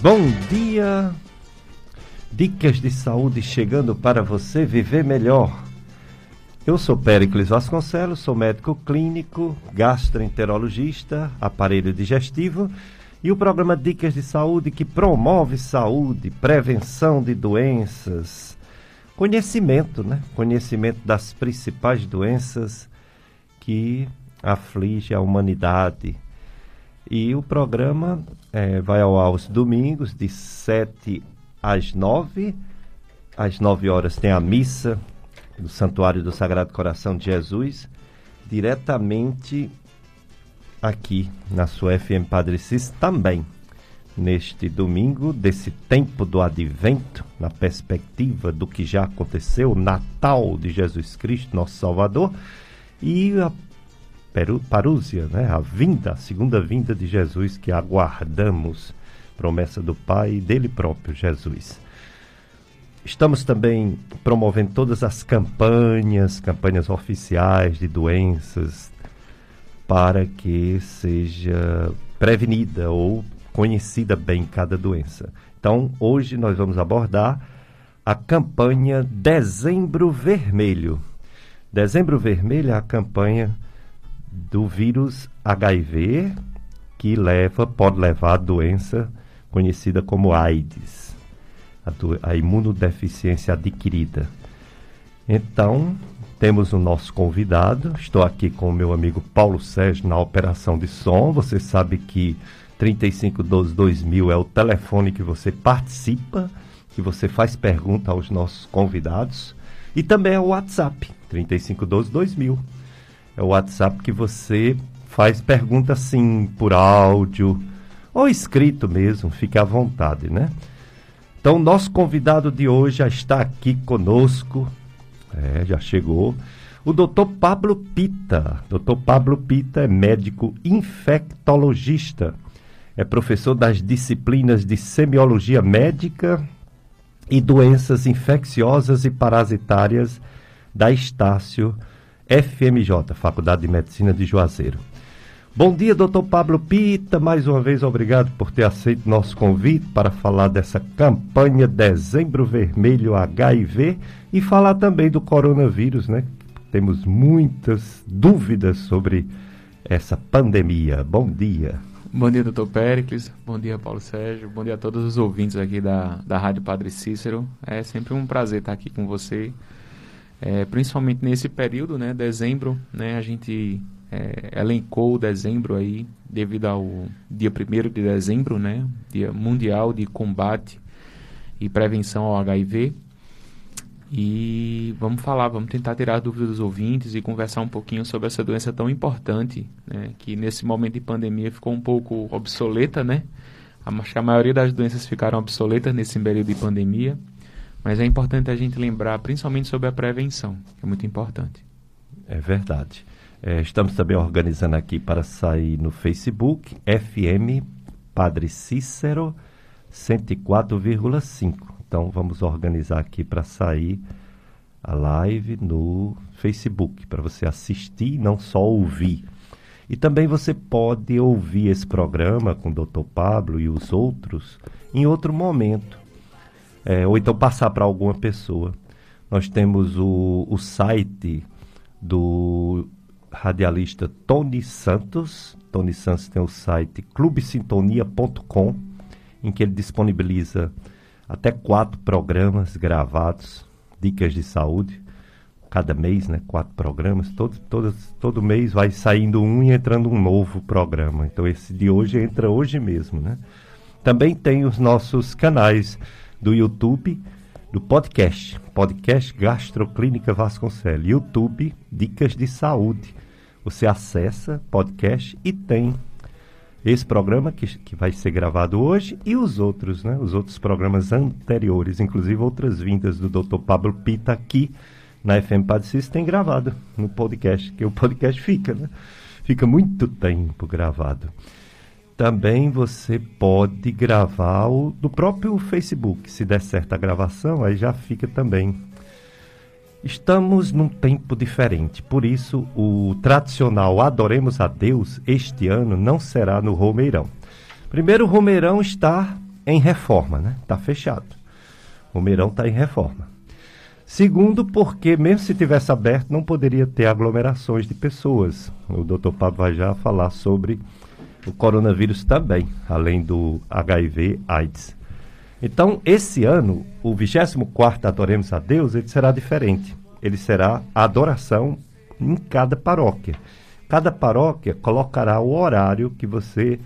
Bom dia! Dicas de saúde chegando para você viver melhor. Eu sou Péricles Vasconcelos, sou médico clínico, gastroenterologista, aparelho digestivo e o programa Dicas de Saúde que promove saúde, prevenção de doenças, conhecimento, né? Conhecimento das principais doenças que aflige a humanidade. E o programa é, vai ao ar aos domingos, de 7 às 9. Às 9 horas tem a missa do Santuário do Sagrado Coração de Jesus, diretamente aqui na sua FM Padre Cis também. Neste domingo, desse tempo do advento, na perspectiva do que já aconteceu, Natal de Jesus Cristo, nosso Salvador, e a parúzia, né? a vinda, a segunda vinda de Jesus que aguardamos, promessa do Pai e dele próprio, Jesus. Estamos também promovendo todas as campanhas, campanhas oficiais de doenças, para que seja prevenida ou conhecida bem cada doença. Então, hoje nós vamos abordar a campanha Dezembro Vermelho. Dezembro Vermelho é a campanha do vírus HIV que leva, pode levar a doença conhecida como AIDS, a, do, a imunodeficiência adquirida. Então, temos o nosso convidado. Estou aqui com o meu amigo Paulo Sérgio na operação de som. Você sabe que 3512-2000 é o telefone que você participa, que você faz pergunta aos nossos convidados. E também é o WhatsApp, 3512-2000. É o WhatsApp que você faz pergunta assim por áudio ou escrito mesmo, fique à vontade, né? Então, nosso convidado de hoje já está aqui conosco, é, já chegou. O doutor Pablo Pita. Doutor Pablo Pita é médico infectologista. É professor das disciplinas de semiologia médica e doenças infecciosas e parasitárias da Estácio FMJ, Faculdade de Medicina de Juazeiro. Bom dia, doutor Pablo Pita. Mais uma vez, obrigado por ter aceito nosso convite para falar dessa campanha Dezembro Vermelho HIV e falar também do coronavírus, né? Temos muitas dúvidas sobre essa pandemia. Bom dia. Bom dia, doutor Péricles. Bom dia, Paulo Sérgio. Bom dia a todos os ouvintes aqui da, da Rádio Padre Cícero. É sempre um prazer estar aqui com você. É, principalmente nesse período, né, dezembro, né, a gente é, elencou dezembro aí, devido ao dia 1 de dezembro, né, dia mundial de combate e prevenção ao HIV. E vamos falar, vamos tentar tirar dúvidas dos ouvintes e conversar um pouquinho sobre essa doença tão importante, né, que nesse momento de pandemia ficou um pouco obsoleta, né? Acho que a maioria das doenças ficaram obsoletas nesse período de pandemia, mas é importante a gente lembrar principalmente sobre a prevenção, que é muito importante. É verdade. É, estamos também organizando aqui para sair no Facebook, FM Padre Cícero 104,5. Então vamos organizar aqui para sair a live no Facebook, para você assistir, não só ouvir. E também você pode ouvir esse programa com o Dr. Pablo e os outros em outro momento. É, ou então passar para alguma pessoa. Nós temos o, o site do radialista Tony Santos. Tony Santos tem o site clubesintonia.com, em que ele disponibiliza até quatro programas gravados, dicas de saúde, cada mês, né? Quatro programas. Todo, todo, todo mês vai saindo um e entrando um novo programa. Então esse de hoje entra hoje mesmo, né? Também tem os nossos canais do YouTube, do podcast, podcast Gastroclínica Vasconcelos, YouTube Dicas de Saúde. Você acessa podcast e tem esse programa que, que vai ser gravado hoje e os outros, né? Os outros programas anteriores, inclusive outras vindas do Dr. Pablo Pita aqui na FM Padre tem gravado no podcast, que o podcast fica, né? Fica muito tempo gravado. Também você pode gravar o, do próprio Facebook. Se der certo a gravação, aí já fica também Estamos num tempo diferente, por isso o tradicional Adoremos a Deus este ano não será no Romeirão. Primeiro, o Romeirão está em reforma, né? Está fechado. O Meirão está em reforma. Segundo, porque mesmo se tivesse aberto, não poderia ter aglomerações de pessoas. O doutor Pablo vai já falar sobre o coronavírus também, além do HIV AIDS. Então, esse ano, o 24 Adoremos a Deus, ele será diferente. Ele será a adoração em cada paróquia. Cada paróquia colocará o horário que você,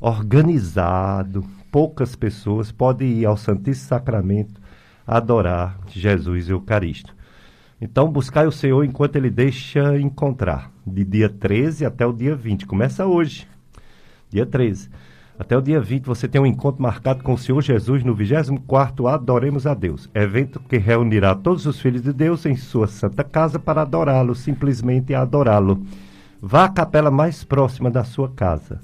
organizado, poucas pessoas, pode ir ao Santíssimo Sacramento adorar Jesus Eucarístico. Então, buscai o Senhor enquanto Ele deixa encontrar, de dia 13 até o dia 20. Começa hoje, dia 13. Até o dia 20 você tem um encontro marcado com o Senhor Jesus no 24 Adoremos a Deus. Evento que reunirá todos os filhos de Deus em sua santa casa para adorá-lo, simplesmente adorá-lo. Vá à capela mais próxima da sua casa.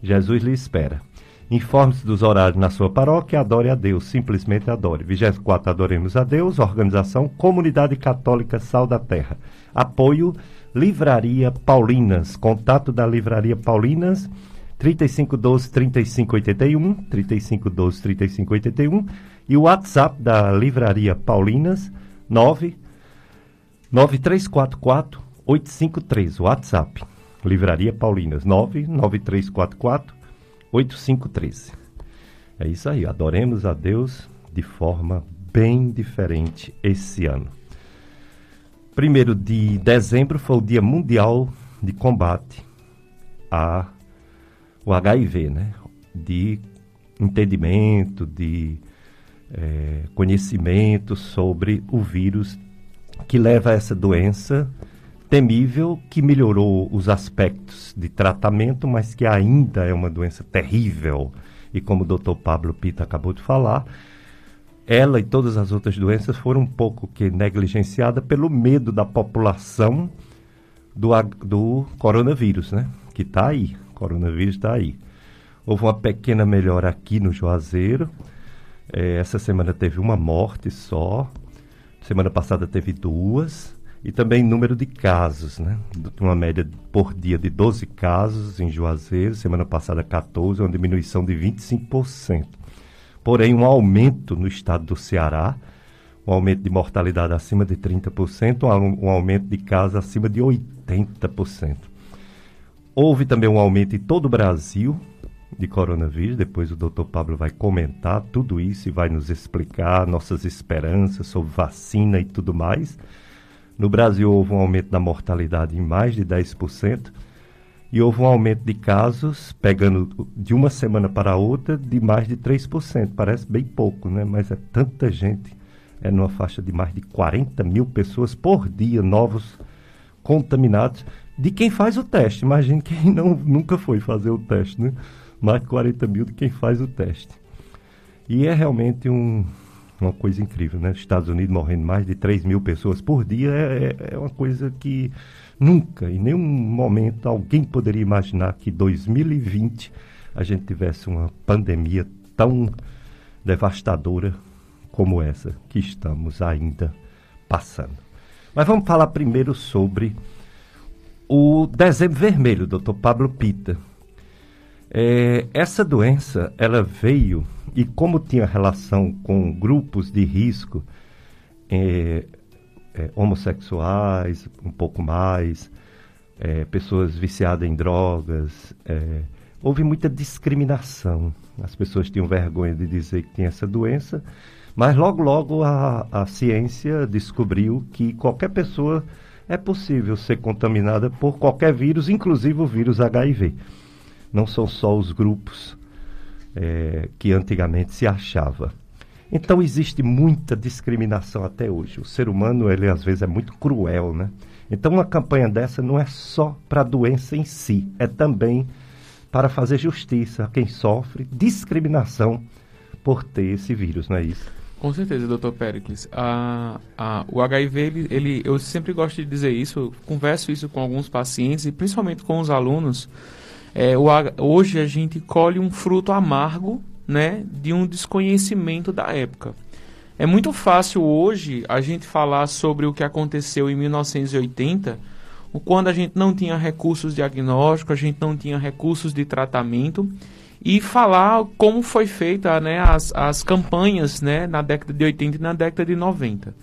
Jesus lhe espera. Informe-se dos horários na sua paróquia, adore a Deus, simplesmente adore. 24 Adoremos a Deus, organização Comunidade Católica Sal da Terra. Apoio Livraria Paulinas, contato da Livraria Paulinas 3512 3581, 3512 3581 e o WhatsApp da Livraria Paulinas 9 9344 853, WhatsApp. Livraria Paulinas 99344 8513. É isso aí, adoremos a Deus de forma bem diferente esse ano. Primeiro de dezembro foi o Dia Mundial de Combate a o HIV, né? De entendimento, de é, conhecimento sobre o vírus que leva a essa doença temível que melhorou os aspectos de tratamento, mas que ainda é uma doença terrível. E como o doutor Pablo Pita acabou de falar, ela e todas as outras doenças foram um pouco que negligenciadas pelo medo da população do, do coronavírus, né? Que está aí. Coronavírus está aí. Houve uma pequena melhora aqui no Juazeiro. É, essa semana teve uma morte só. Semana passada teve duas. E também número de casos, né? Uma média por dia de 12 casos em Juazeiro. Semana passada 14, uma diminuição de 25%. Porém, um aumento no estado do Ceará. Um aumento de mortalidade acima de 30%, um, um aumento de casos acima de 80%. Houve também um aumento em todo o Brasil de coronavírus. Depois o doutor Pablo vai comentar tudo isso e vai nos explicar nossas esperanças sobre vacina e tudo mais. No Brasil houve um aumento da mortalidade em mais de 10% e houve um aumento de casos, pegando de uma semana para outra, de mais de 3%. Parece bem pouco, né? mas é tanta gente. É numa faixa de mais de 40 mil pessoas por dia novos contaminados de quem faz o teste. Imagine quem não, nunca foi fazer o teste, né? Mais de 40 mil de quem faz o teste. E é realmente um, uma coisa incrível, né? Estados Unidos morrendo mais de 3 mil pessoas por dia é, é, é uma coisa que nunca, em nenhum momento, alguém poderia imaginar que 2020 a gente tivesse uma pandemia tão devastadora como essa que estamos ainda passando. Mas vamos falar primeiro sobre o dezembro vermelho, doutor Pablo Pita. É, essa doença, ela veio, e como tinha relação com grupos de risco, é, é, homossexuais, um pouco mais, é, pessoas viciadas em drogas, é, houve muita discriminação. As pessoas tinham vergonha de dizer que tinha essa doença, mas logo, logo a, a ciência descobriu que qualquer pessoa é possível ser contaminada por qualquer vírus, inclusive o vírus HIV. Não são só os grupos é, que antigamente se achava. Então existe muita discriminação até hoje. O ser humano, ele às vezes é muito cruel, né? Então uma campanha dessa não é só para a doença em si, é também para fazer justiça a quem sofre discriminação por ter esse vírus, não é isso? Com certeza, doutor Pericles. O HIV, ele, ele, eu sempre gosto de dizer isso, converso isso com alguns pacientes e principalmente com os alunos. É, o, hoje a gente colhe um fruto amargo né, de um desconhecimento da época. É muito fácil hoje a gente falar sobre o que aconteceu em 1980, quando a gente não tinha recursos diagnósticos, a gente não tinha recursos de tratamento e falar como foi feita né, as, as campanhas né, na década de 80 e na década de 90.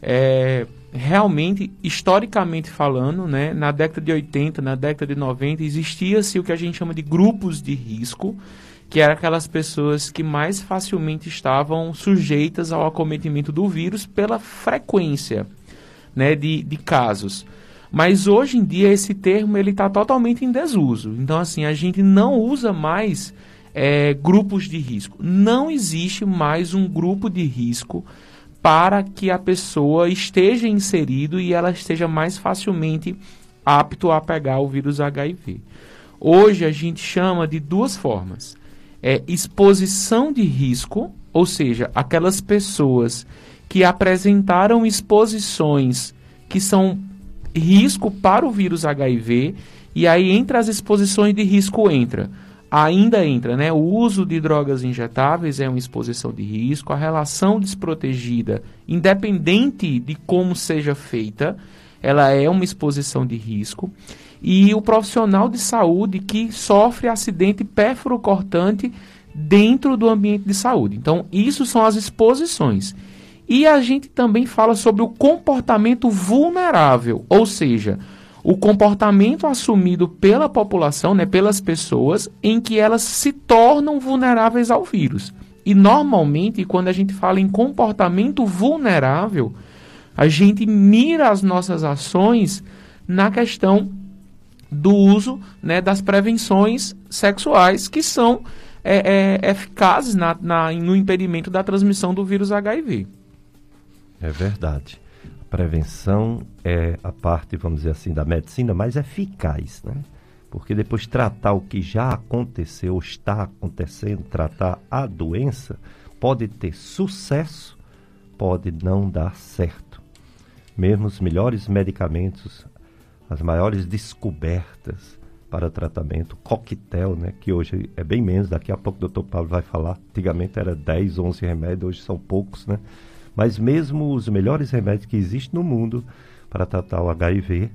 É, realmente, historicamente falando, né, na década de 80, na década de 90, existia-se o que a gente chama de grupos de risco, que eram aquelas pessoas que mais facilmente estavam sujeitas ao acometimento do vírus pela frequência né, de, de casos. Mas hoje em dia esse termo ele está totalmente em desuso. Então assim a gente não usa mais é, grupos de risco. Não existe mais um grupo de risco para que a pessoa esteja inserido e ela esteja mais facilmente apto a pegar o vírus HIV. Hoje a gente chama de duas formas. É exposição de risco, ou seja, aquelas pessoas que apresentaram exposições que são risco para o vírus HIV, e aí entre as exposições de risco entra ainda entra, né? O uso de drogas injetáveis é uma exposição de risco, a relação desprotegida, independente de como seja feita, ela é uma exposição de risco. E o profissional de saúde que sofre acidente pérfuro-cortante dentro do ambiente de saúde. Então, isso são as exposições. E a gente também fala sobre o comportamento vulnerável, ou seja, o comportamento assumido pela população, né, pelas pessoas, em que elas se tornam vulneráveis ao vírus. E normalmente, quando a gente fala em comportamento vulnerável, a gente mira as nossas ações na questão do uso né, das prevenções sexuais que são é, é, eficazes na, na, no impedimento da transmissão do vírus HIV. É verdade. A prevenção é a parte, vamos dizer assim, da medicina mais eficaz, né? Porque depois tratar o que já aconteceu, está acontecendo, tratar a doença, pode ter sucesso, pode não dar certo. Mesmo os melhores medicamentos, as maiores descobertas para tratamento, coquetel, né, que hoje é bem menos, daqui a pouco o doutor Paulo vai falar, antigamente era 10, 11 remédios, hoje são poucos, né? Mas mesmo os melhores remédios que existem no mundo para tratar o HIV,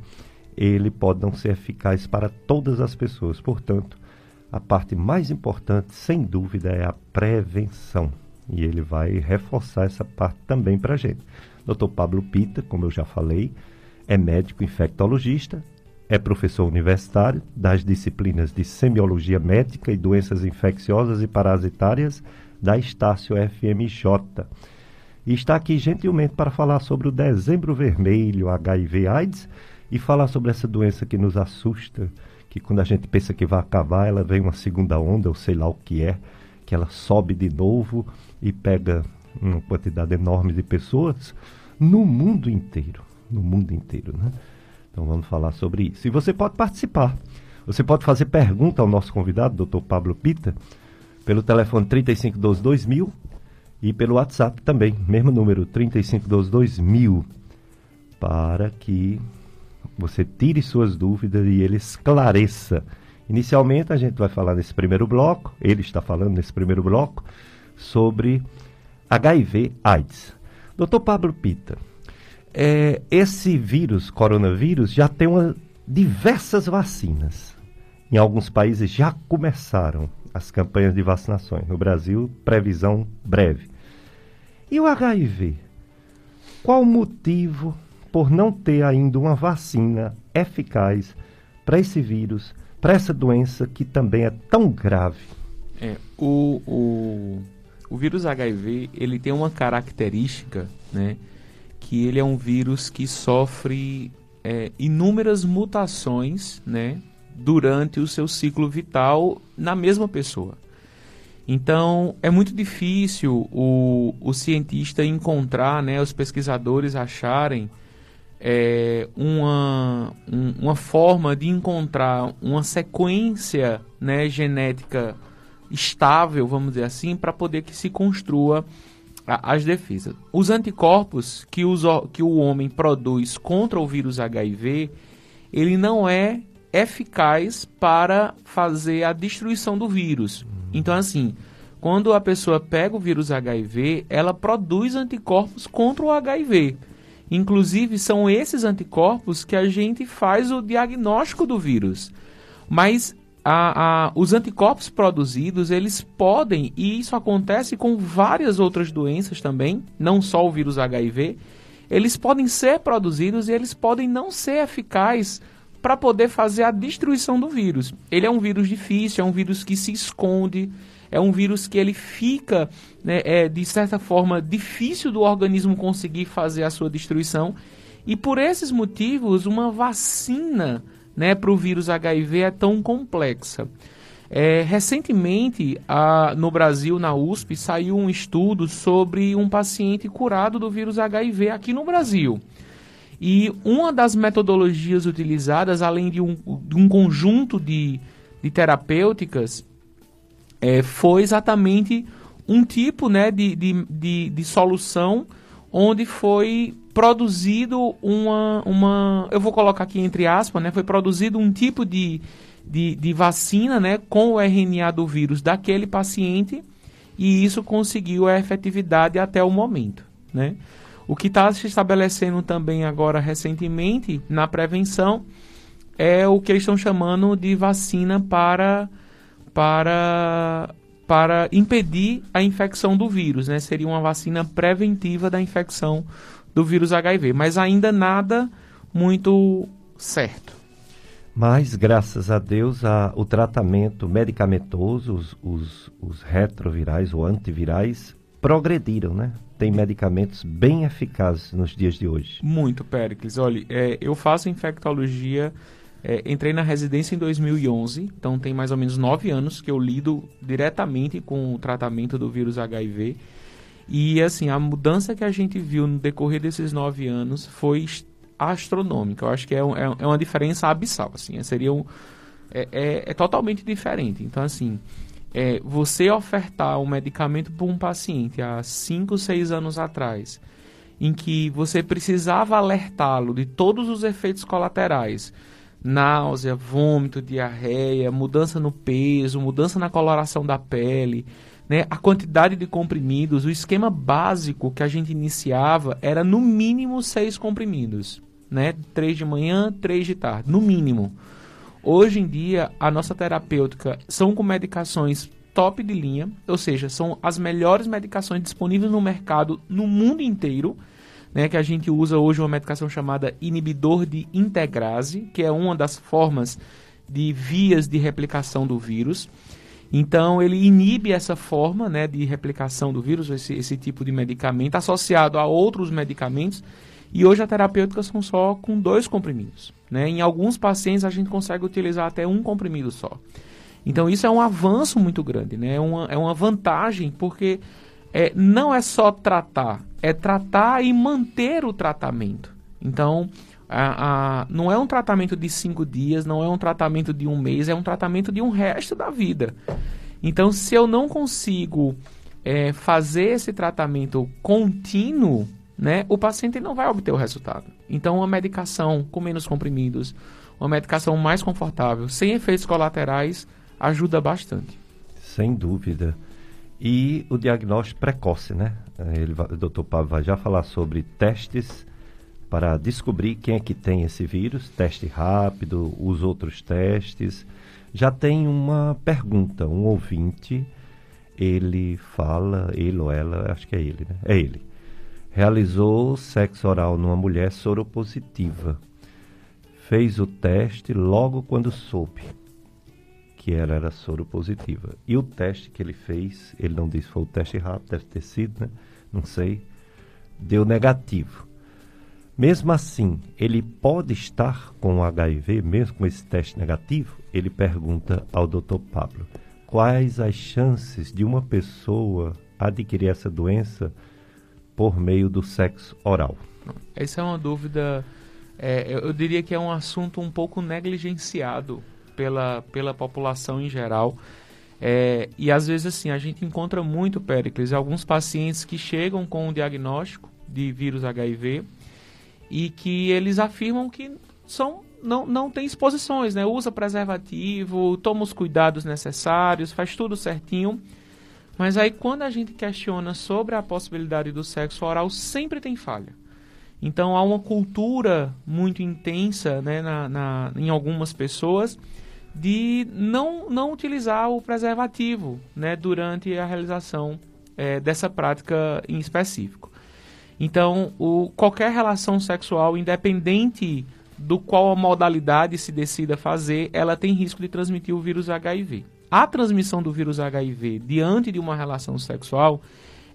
ele pode não ser eficaz para todas as pessoas. Portanto, a parte mais importante, sem dúvida, é a prevenção. E ele vai reforçar essa parte também para a gente. Dr. Pablo Pita, como eu já falei, é médico infectologista, é professor universitário das disciplinas de semiologia médica e doenças infecciosas e parasitárias da Estácio FMJ e está aqui gentilmente para falar sobre o dezembro vermelho, HIV/AIDS, e falar sobre essa doença que nos assusta, que quando a gente pensa que vai acabar, ela vem uma segunda onda, ou sei lá o que é, que ela sobe de novo e pega uma quantidade enorme de pessoas no mundo inteiro, no mundo inteiro, né? Então vamos falar sobre isso. E você pode participar. Você pode fazer pergunta ao nosso convidado, Dr. Pablo Pita, pelo telefone 3512 2000 e pelo WhatsApp também, mesmo número 35122000, para que você tire suas dúvidas e ele esclareça. Inicialmente a gente vai falar nesse primeiro bloco, ele está falando nesse primeiro bloco, sobre HIV AIDS. Doutor Pablo Pita, é, esse vírus, coronavírus, já tem uma, diversas vacinas. Em alguns países já começaram as campanhas de vacinações. No Brasil, previsão breve. E o HIV? Qual o motivo por não ter ainda uma vacina eficaz para esse vírus, para essa doença que também é tão grave? É, o, o, o vírus HIV ele tem uma característica, né, que ele é um vírus que sofre é, inúmeras mutações, né, durante o seu ciclo vital na mesma pessoa. Então, é muito difícil o, o cientista encontrar, né, os pesquisadores acharem é, uma, um, uma forma de encontrar uma sequência né, genética estável, vamos dizer assim, para poder que se construa a, as defesas. Os anticorpos que, os, que o homem produz contra o vírus HIV, ele não é eficaz para fazer a destruição do vírus. Então, assim, quando a pessoa pega o vírus HIV, ela produz anticorpos contra o HIV. Inclusive, são esses anticorpos que a gente faz o diagnóstico do vírus. Mas a, a, os anticorpos produzidos, eles podem, e isso acontece com várias outras doenças também, não só o vírus HIV, eles podem ser produzidos e eles podem não ser eficazes para poder fazer a destruição do vírus. Ele é um vírus difícil, é um vírus que se esconde, é um vírus que ele fica, né, é, de certa forma, difícil do organismo conseguir fazer a sua destruição. E por esses motivos, uma vacina né, para o vírus HIV é tão complexa. É, recentemente, a, no Brasil, na USP, saiu um estudo sobre um paciente curado do vírus HIV aqui no Brasil. E uma das metodologias utilizadas, além de um, de um conjunto de, de terapêuticas, é, foi exatamente um tipo né, de, de, de, de solução onde foi produzido uma, uma. Eu vou colocar aqui entre aspas, né? Foi produzido um tipo de, de, de vacina né, com o RNA do vírus daquele paciente e isso conseguiu a efetividade até o momento. Né? O que está se estabelecendo também agora recentemente na prevenção é o que eles estão chamando de vacina para, para, para impedir a infecção do vírus. Né? Seria uma vacina preventiva da infecção do vírus HIV, mas ainda nada muito certo. Mas, graças a Deus, a, o tratamento medicamentoso, os, os, os retrovirais ou antivirais, progrediram, né? Tem medicamentos bem eficazes nos dias de hoje. Muito, Pericles. Olha, é, eu faço infectologia, é, entrei na residência em 2011, então tem mais ou menos nove anos que eu lido diretamente com o tratamento do vírus HIV. E assim, a mudança que a gente viu no decorrer desses nove anos foi astronômica. Eu acho que é, um, é, é uma diferença abissal. Assim, seria um, é, é, é totalmente diferente. Então, assim, é, você ofertar um medicamento para um paciente há 5, 6 anos atrás, em que você precisava alertá-lo de todos os efeitos colaterais, náusea, vômito, diarreia, mudança no peso, mudança na coloração da pele, né, a quantidade de comprimidos, o esquema básico que a gente iniciava era no mínimo seis comprimidos, né, três de manhã, três de tarde, no mínimo. Hoje em dia, a nossa terapêutica são com medicações top de linha, ou seja, são as melhores medicações disponíveis no mercado no mundo inteiro, né, que a gente usa hoje uma medicação chamada inibidor de integrase, que é uma das formas de vias de replicação do vírus. Então, ele inibe essa forma né, de replicação do vírus, esse, esse tipo de medicamento, associado a outros medicamentos e hoje a terapêutica são só com dois comprimidos. Né? Em alguns pacientes a gente consegue utilizar até um comprimido só. Então isso é um avanço muito grande, né? é, uma, é uma vantagem porque é, não é só tratar, é tratar e manter o tratamento. Então a, a, não é um tratamento de cinco dias, não é um tratamento de um mês, é um tratamento de um resto da vida. Então se eu não consigo é, fazer esse tratamento contínuo, né, o paciente não vai obter o resultado. Então, uma medicação com menos comprimidos, uma medicação mais confortável, sem efeitos colaterais, ajuda bastante. Sem dúvida. E o diagnóstico precoce, né? Ele, o doutor Pablo vai já falar sobre testes para descobrir quem é que tem esse vírus, teste rápido, os outros testes. Já tem uma pergunta, um ouvinte, ele fala, ele ou ela, acho que é ele, né? É ele realizou sexo oral numa mulher soropositiva. Fez o teste logo quando soube que ela era soropositiva. E o teste que ele fez, ele não disse foi o teste rápido, deve ter sido, né? Não sei. Deu negativo. Mesmo assim, ele pode estar com HIV, mesmo com esse teste negativo? Ele pergunta ao Dr. Pablo: quais as chances de uma pessoa adquirir essa doença por meio do sexo oral? Essa é uma dúvida, é, eu diria que é um assunto um pouco negligenciado pela, pela população em geral. É, e às vezes assim, a gente encontra muito, Péricles, alguns pacientes que chegam com um diagnóstico de vírus HIV e que eles afirmam que são não, não tem exposições, né? Usa preservativo, toma os cuidados necessários, faz tudo certinho mas aí quando a gente questiona sobre a possibilidade do sexo oral, sempre tem falha. Então há uma cultura muito intensa né, na, na, em algumas pessoas de não, não utilizar o preservativo né, durante a realização é, dessa prática em específico. Então, o, qualquer relação sexual, independente do qual a modalidade se decida fazer, ela tem risco de transmitir o vírus HIV. A transmissão do vírus HIV diante de uma relação sexual,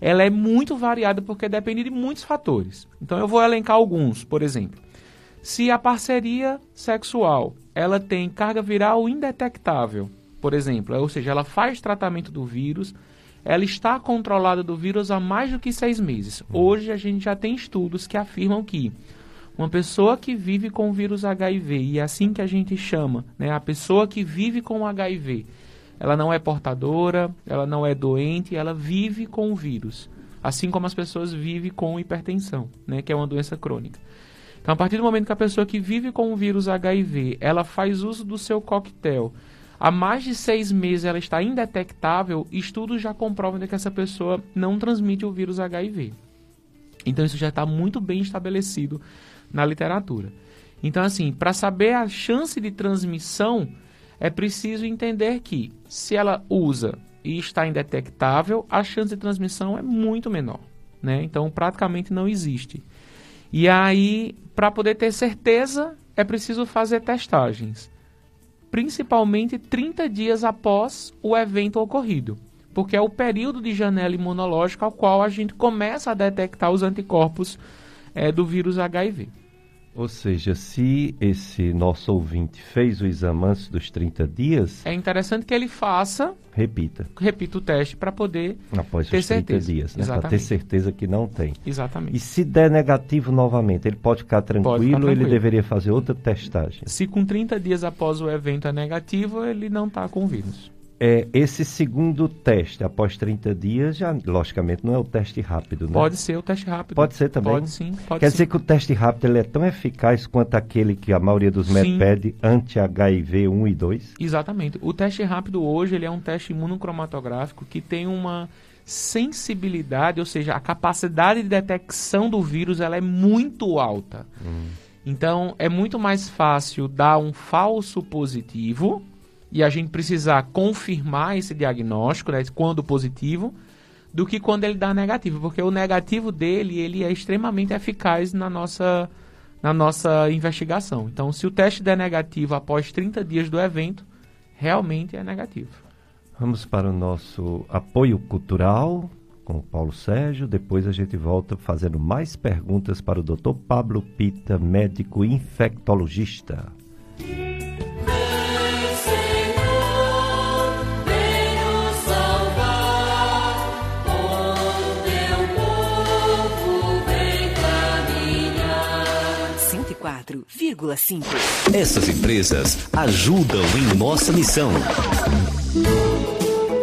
ela é muito variada porque depende de muitos fatores. Então, eu vou elencar alguns, por exemplo. Se a parceria sexual ela tem carga viral indetectável, por exemplo, ou seja, ela faz tratamento do vírus, ela está controlada do vírus há mais do que seis meses. Uhum. Hoje a gente já tem estudos que afirmam que uma pessoa que vive com o vírus HIV, e é assim que a gente chama, né, a pessoa que vive com HIV, ela não é portadora, ela não é doente, ela vive com o vírus. Assim como as pessoas vivem com hipertensão, né, que é uma doença crônica. Então, a partir do momento que a pessoa que vive com o vírus HIV, ela faz uso do seu coquetel, há mais de seis meses ela está indetectável, estudos já comprovam que essa pessoa não transmite o vírus HIV. Então isso já está muito bem estabelecido na literatura. Então, assim, para saber a chance de transmissão, é preciso entender que se ela usa e está indetectável, a chance de transmissão é muito menor. Né? Então, praticamente não existe. E aí, para poder ter certeza, é preciso fazer testagens principalmente 30 dias após o evento ocorrido, porque é o período de janela imunológica ao qual a gente começa a detectar os anticorpos é, do vírus HIV. Ou seja, se esse nosso ouvinte fez o exame antes dos 30 dias. É interessante que ele faça. Repita. Repita o teste para poder. Após ter os 30 certeza. dias, né? Para ter certeza que não tem. Exatamente. E se der negativo novamente, ele pode ficar tranquilo, pode ficar tranquilo. ou ele deveria fazer outra testagem? Se com 30 dias após o evento é negativo, ele não está com vírus. É, esse segundo teste, após 30 dias, já, logicamente, não é o teste rápido, né? Pode ser o teste rápido. Pode ser também? Pode sim. Pode Quer sim. dizer que o teste rápido ele é tão eficaz quanto aquele que a maioria dos médicos pede anti-HIV 1 e 2? Exatamente. O teste rápido hoje ele é um teste imunocromatográfico que tem uma sensibilidade, ou seja, a capacidade de detecção do vírus ela é muito alta. Hum. Então, é muito mais fácil dar um falso positivo e a gente precisar confirmar esse diagnóstico, né, quando positivo, do que quando ele dá negativo, porque o negativo dele ele é extremamente eficaz na nossa, na nossa investigação. Então, se o teste der negativo após 30 dias do evento, realmente é negativo. Vamos para o nosso apoio cultural com o Paulo Sérgio. Depois a gente volta fazendo mais perguntas para o Dr. Pablo Pita, médico infectologista. Essas empresas ajudam em nossa missão.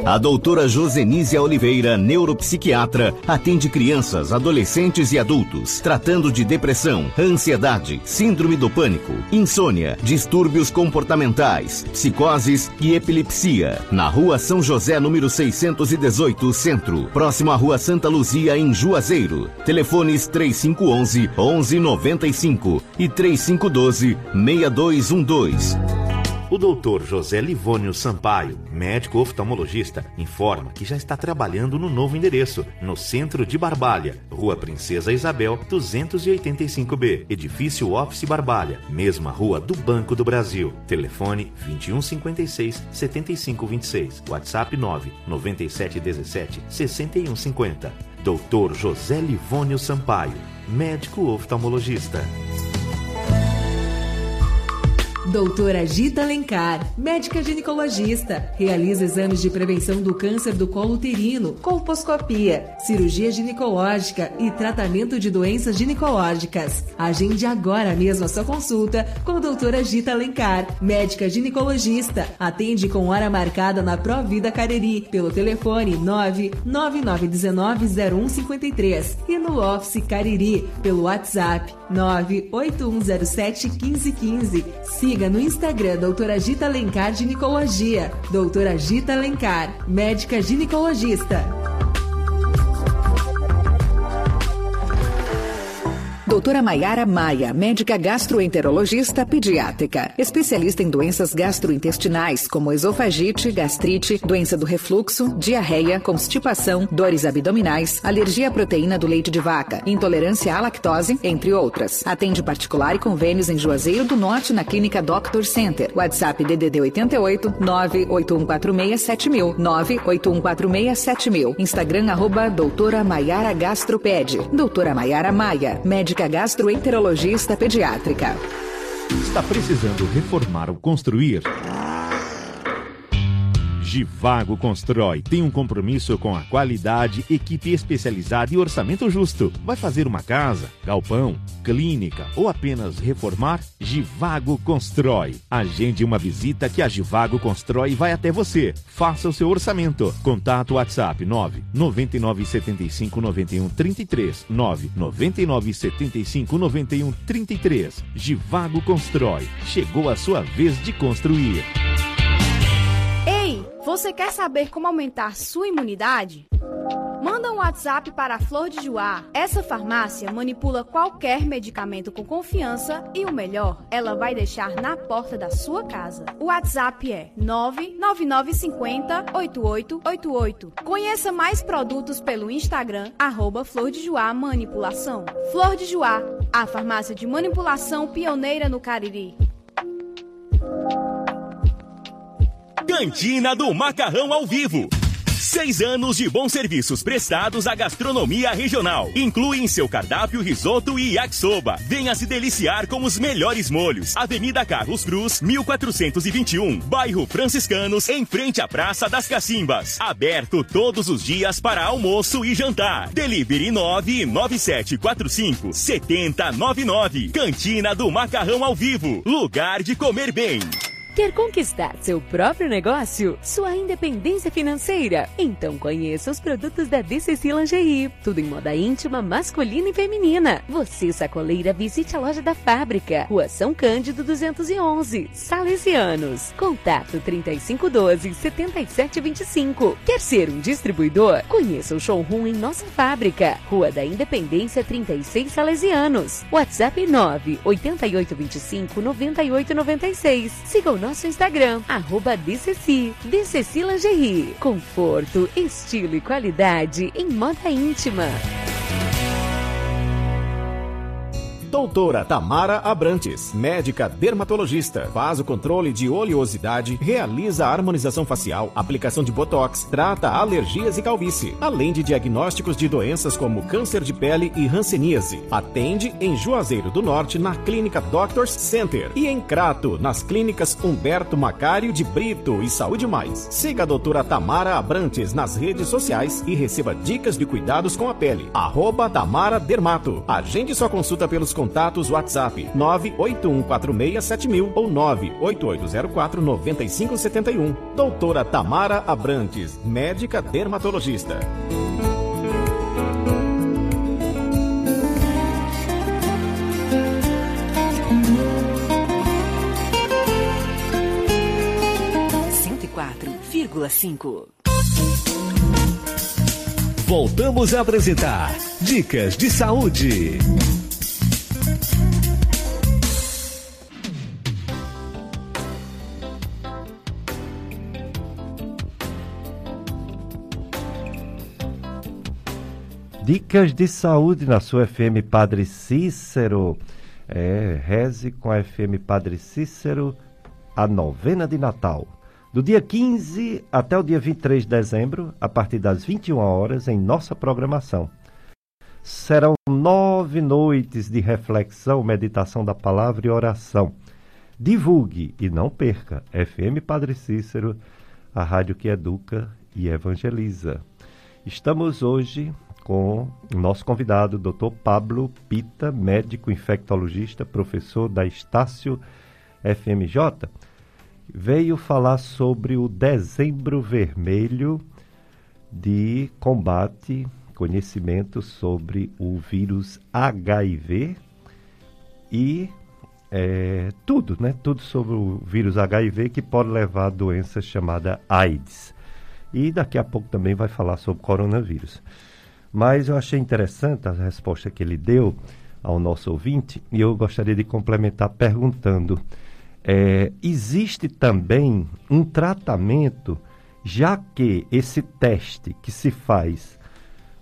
A doutora Josenísia Oliveira, neuropsiquiatra, atende crianças, adolescentes e adultos, tratando de depressão, ansiedade, síndrome do pânico, insônia, distúrbios comportamentais, psicoses e epilepsia. Na rua São José, número 618, Centro, próximo à rua Santa Luzia, em Juazeiro. Telefones 3511 1195 e 3512 6212. O doutor José Livônio Sampaio, médico oftalmologista, informa que já está trabalhando no novo endereço, no centro de Barbalha, Rua Princesa Isabel, 285B, edifício Office Barbalha, mesma rua do Banco do Brasil. Telefone 2156 7526, WhatsApp 9 9717 6150. Doutor José Livônio Sampaio, médico oftalmologista. Doutora Gita Alencar, médica ginecologista, realiza exames de prevenção do câncer do colo uterino, colposcopia, cirurgia ginecológica e tratamento de doenças ginecológicas. Agende agora mesmo a sua consulta com a doutora Gita Alencar, médica ginecologista. Atende com hora marcada na Provida Cariri, pelo telefone 999190153 e no Office Cariri, pelo WhatsApp 98107 1515. Siga no Instagram Doutora Gita Alencar Ginecologia. Doutora Gita Alencar, médica ginecologista. Doutora Maiara Maia, médica gastroenterologista pediátrica, especialista em doenças gastrointestinais como esofagite, gastrite, doença do refluxo, diarreia, constipação, dores abdominais, alergia à proteína do leite de vaca, intolerância à lactose, entre outras. Atende particular e convênios em Juazeiro do Norte na Clínica Doctor Center. WhatsApp DDD 88 98146 7000 98146 7000. Instagram arroba doutora Maiara Gastroped. Doutora Maiara Maia, médica gastroenterologista pediátrica. Está precisando reformar ou construir? Givago Constrói tem um compromisso com a qualidade, equipe especializada e orçamento justo. Vai fazer uma casa, galpão, clínica ou apenas reformar? Givago Constrói. Agende uma visita que a Givago Constrói vai até você. Faça o seu orçamento. Contato WhatsApp 9 99 75 91 33 9 99 75 91 33. Givago Constrói. Chegou a sua vez de construir. Você quer saber como aumentar sua imunidade? Manda um WhatsApp para a Flor de Juá. Essa farmácia manipula qualquer medicamento com confiança e o melhor, ela vai deixar na porta da sua casa. O WhatsApp é 99950 8888. Conheça mais produtos pelo Instagram arroba Flor de Juá Manipulação. Flor de Juá, a farmácia de manipulação pioneira no Cariri. Cantina do Macarrão ao Vivo. Seis anos de bons serviços prestados à gastronomia regional. Inclui em seu cardápio risoto e yakisoba. Venha se deliciar com os melhores molhos. Avenida Carlos Cruz, 1421, bairro Franciscanos, em frente à Praça das Cacimbas. Aberto todos os dias para almoço e jantar. Delivery 99745 7099. Cantina do Macarrão ao Vivo. Lugar de comer bem. Quer conquistar seu próprio negócio? Sua independência financeira? Então conheça os produtos da DCC Lingerie. Tudo em moda íntima, masculina e feminina. Você, sacoleira, visite a loja da fábrica. Rua São Cândido 211, Salesianos. Contato 3512 7725. Quer ser um distribuidor? Conheça o showroom em nossa fábrica. Rua da Independência 36 Salesianos. WhatsApp 9 8825 9896. Siga o nosso Instagram, arroba DCC, DCC Lingerie. Conforto, estilo e qualidade em moda íntima. Doutora Tamara Abrantes, médica dermatologista, faz o controle de oleosidade, realiza harmonização facial, aplicação de botox, trata alergias e calvície, além de diagnósticos de doenças como câncer de pele e hanseníase. Atende em Juazeiro do Norte na Clínica Doctors Center e em Crato, nas clínicas Humberto Macário de Brito e Saúde Mais. Siga a doutora Tamara Abrantes nas redes sociais e receba dicas de cuidados com a pele. Arroba Tamara Dermato. Agende sua consulta pelos contatos WhatsApp 981467000 ou 988049571. Doutora Tamara Abrantes, médica dermatologista. cinco. Voltamos a apresentar Dicas de Saúde. Dicas de saúde na sua FM Padre Cícero. É, reze com a FM Padre Cícero a novena de Natal. Do dia 15 até o dia 23 de dezembro, a partir das 21 horas, em nossa programação. Serão nove noites de reflexão, meditação da palavra e oração. Divulgue e não perca. FM Padre Cícero, a rádio que educa e evangeliza. Estamos hoje com o nosso convidado, Dr. Pablo Pita, médico infectologista, professor da Estácio FMJ, veio falar sobre o Dezembro Vermelho de combate, conhecimento sobre o vírus HIV e é, tudo, né? Tudo sobre o vírus HIV que pode levar a doença chamada AIDS. E daqui a pouco também vai falar sobre coronavírus. Mas eu achei interessante a resposta que ele deu, ao nosso ouvinte e eu gostaria de complementar perguntando: é, existe também um tratamento, já que esse teste que se faz,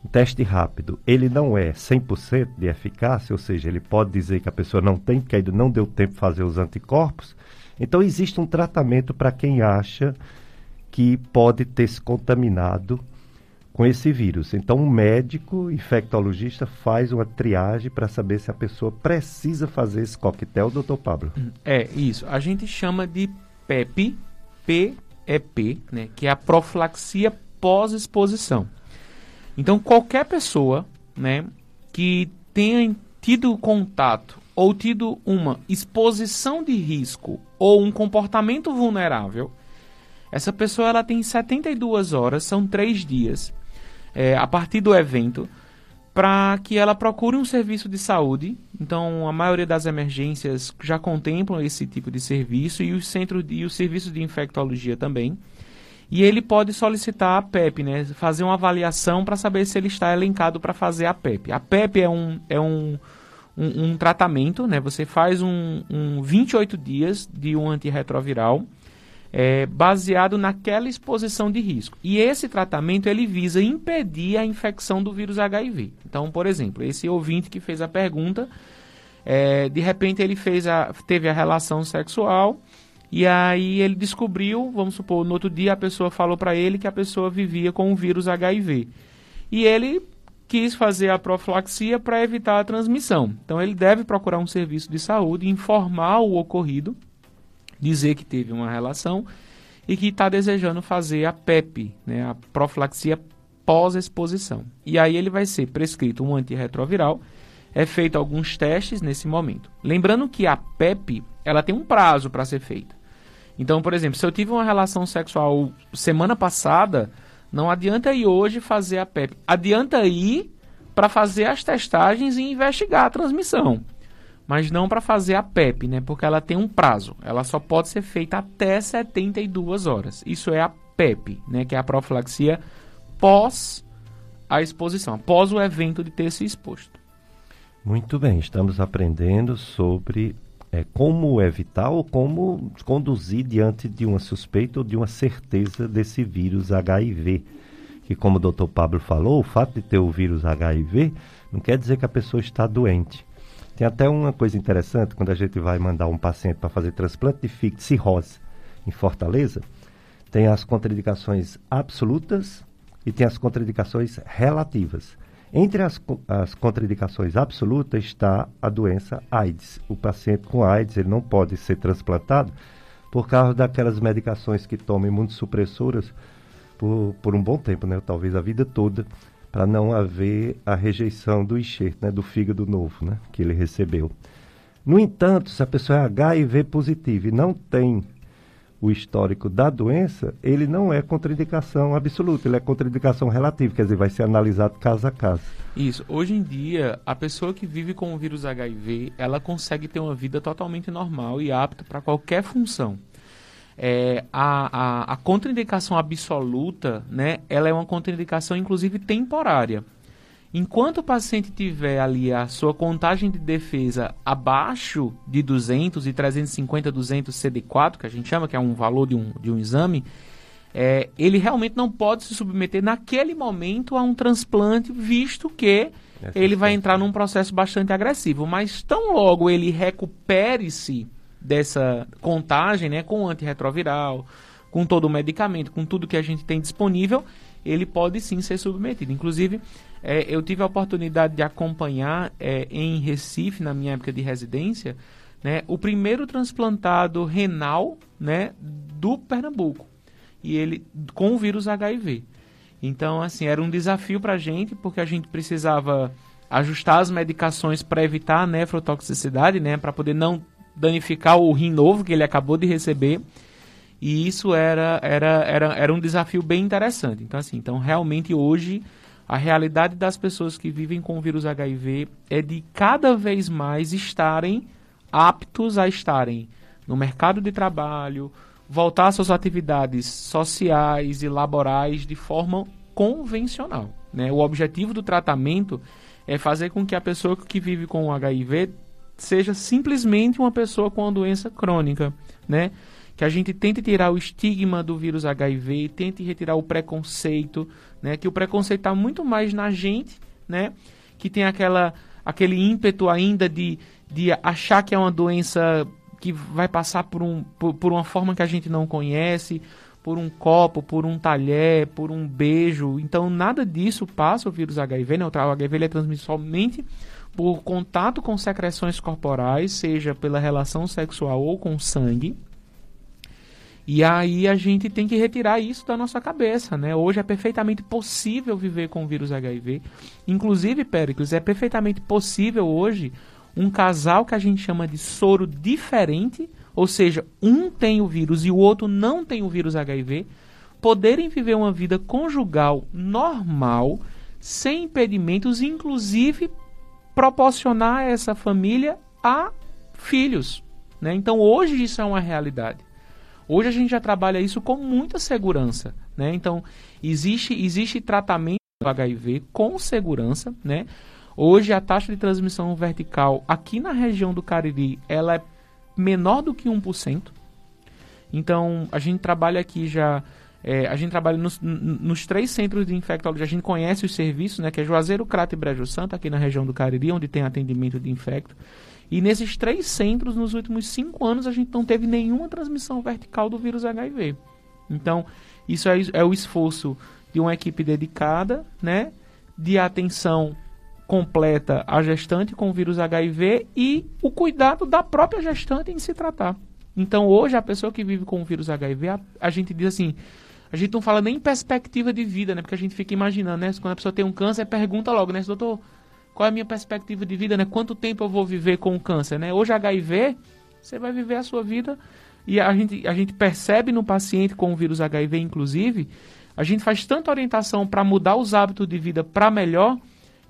um teste rápido, ele não é 100% de eficácia, ou seja, ele pode dizer que a pessoa não tem, porque ainda não deu tempo de fazer os anticorpos. Então, existe um tratamento para quem acha que pode ter se contaminado com esse vírus. Então, um médico infectologista faz uma triagem para saber se a pessoa precisa fazer esse coquetel, doutor Pablo. É, isso. A gente chama de PEP, PEP, né, que é a profilaxia pós-exposição. Então, qualquer pessoa né, que tenha tido contato ou tido uma exposição de risco ou um comportamento vulnerável, essa pessoa ela tem 72 horas, são três dias, é, a partir do evento para que ela procure um serviço de saúde. Então, a maioria das emergências já contemplam esse tipo de serviço e os centros e os serviços de infectologia também. E ele pode solicitar a PEP, né? Fazer uma avaliação para saber se ele está elencado para fazer a PEP. A PEP é um, é um, um, um tratamento, né? Você faz um, um 28 dias de um antirretroviral é, baseado naquela exposição de risco. E esse tratamento ele visa impedir a infecção do vírus HIV. Então, por exemplo, esse ouvinte que fez a pergunta, é, de repente ele fez a, teve a relação sexual e aí ele descobriu, vamos supor, no outro dia a pessoa falou para ele que a pessoa vivia com o vírus HIV. E ele quis fazer a profilaxia para evitar a transmissão. Então ele deve procurar um serviço de saúde, informar o ocorrido dizer que teve uma relação e que está desejando fazer a PEP, né, a profilaxia pós-exposição. E aí ele vai ser prescrito um antirretroviral, é feito alguns testes nesse momento. Lembrando que a PEP, ela tem um prazo para ser feita. Então, por exemplo, se eu tive uma relação sexual semana passada, não adianta ir hoje fazer a PEP. Adianta ir para fazer as testagens e investigar a transmissão mas não para fazer a PEP, né? Porque ela tem um prazo. Ela só pode ser feita até 72 horas. Isso é a PEP, né? Que é a profilaxia pós a exposição, após o evento de ter se exposto. Muito bem, estamos aprendendo sobre é, como evitar ou como conduzir diante de uma suspeita ou de uma certeza desse vírus HIV. Que, como o doutor Pablo falou, o fato de ter o vírus HIV não quer dizer que a pessoa está doente. Tem até uma coisa interessante, quando a gente vai mandar um paciente para fazer transplante de fígado cirrose em Fortaleza, tem as contraindicações absolutas e tem as contraindicações relativas. Entre as, as contraindicações absolutas está a doença AIDS. O paciente com AIDS ele não pode ser transplantado por causa daquelas medicações que tomam imunossupressoras por, por um bom tempo, né? talvez a vida toda para não haver a rejeição do enxerto, né, do fígado novo né, que ele recebeu. No entanto, se a pessoa é HIV positiva e não tem o histórico da doença, ele não é contraindicação absoluta, ele é contraindicação relativa, quer dizer, vai ser analisado caso a caso. Isso. Hoje em dia, a pessoa que vive com o vírus HIV, ela consegue ter uma vida totalmente normal e apta para qualquer função é, a, a, a, contraindicação absoluta, né, ela é uma contraindicação, inclusive, temporária. Enquanto o paciente tiver ali a sua contagem de defesa abaixo de 200 e 350, 200 CD4, que a gente chama, que é um valor de um, de um exame, é, ele realmente não pode se submeter naquele momento a um transplante, visto que ele vai entrar num processo bastante agressivo. Mas tão logo ele recupere-se dessa contagem, né, com antirretroviral, com todo o medicamento, com tudo que a gente tem disponível, ele pode sim ser submetido. Inclusive, é, eu tive a oportunidade de acompanhar é, em Recife, na minha época de residência, né, o primeiro transplantado renal né, do Pernambuco. E ele com o vírus HIV. Então, assim, era um desafio para a gente, porque a gente precisava ajustar as medicações para evitar a nefrotoxicidade, né, para poder não danificar o rim novo que ele acabou de receber. E isso era, era, era, era um desafio bem interessante. Então, assim, então realmente hoje a realidade das pessoas que vivem com o vírus HIV é de cada vez mais estarem aptos a estarem no mercado de trabalho, voltar às suas atividades sociais e laborais de forma convencional. Né? O objetivo do tratamento é fazer com que a pessoa que vive com o HIV seja simplesmente uma pessoa com uma doença crônica, né? Que a gente tente tirar o estigma do vírus HIV, tente retirar o preconceito, né? Que o preconceito está muito mais na gente, né? Que tem aquela, aquele ímpeto ainda de, de achar que é uma doença que vai passar por, um, por, por uma forma que a gente não conhece, por um copo, por um talher, por um beijo. Então, nada disso passa o vírus HIV, né? O HIV é transmitido somente por contato com secreções corporais, seja pela relação sexual ou com sangue. E aí a gente tem que retirar isso da nossa cabeça, né? Hoje é perfeitamente possível viver com o vírus HIV. Inclusive, Péricles, é perfeitamente possível hoje um casal que a gente chama de soro diferente, ou seja, um tem o vírus e o outro não tem o vírus HIV, poderem viver uma vida conjugal normal, sem impedimentos, inclusive proporcionar a essa família a filhos. Né? Então hoje isso é uma realidade. Hoje a gente já trabalha isso com muita segurança. Né? Então existe, existe tratamento do HIV com segurança. Né? Hoje a taxa de transmissão vertical aqui na região do Cariri ela é menor do que 1%. Então a gente trabalha aqui já é, a gente trabalha nos, nos, três centros de infectologia. A gente conhece os serviços, né, que é Juazeiro, Crato e Brejo Santo, aqui na região do Cariri, onde tem atendimento de infecto. E nesses três centros, nos últimos cinco anos, a gente não teve nenhuma transmissão vertical do vírus HIV. Então, isso é, é o esforço de uma equipe dedicada, né, de atenção completa à gestante com o vírus HIV e o cuidado da própria gestante em se tratar. Então, hoje, a pessoa que vive com o vírus HIV, a, a gente diz assim, a gente não fala nem em perspectiva de vida, né? Porque a gente fica imaginando, né? Quando a pessoa tem um câncer, pergunta logo, né? Doutor, qual é a minha perspectiva de vida, né? Quanto tempo eu vou viver com o câncer, né? Hoje HIV, você vai viver a sua vida e a gente, a gente percebe no paciente com o vírus HIV, inclusive, a gente faz tanta orientação para mudar os hábitos de vida para melhor,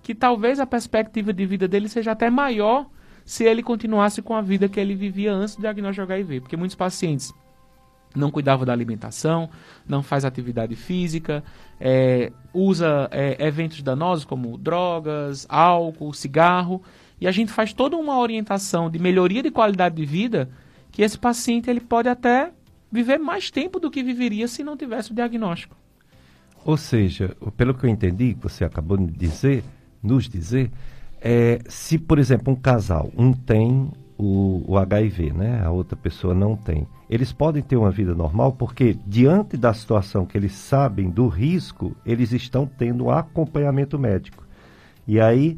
que talvez a perspectiva de vida dele seja até maior se ele continuasse com a vida que ele vivia antes do diagnóstico de HIV. Porque muitos pacientes não cuidava da alimentação, não faz atividade física, é, usa é, eventos danosos como drogas, álcool, cigarro, e a gente faz toda uma orientação de melhoria de qualidade de vida que esse paciente ele pode até viver mais tempo do que viveria se não tivesse o diagnóstico. Ou seja, pelo que eu entendi, que você acabou de dizer, nos dizer, é, se, por exemplo, um casal, um tem o, o HIV, né? A outra pessoa não tem. Eles podem ter uma vida normal porque, diante da situação que eles sabem do risco, eles estão tendo acompanhamento médico. E aí,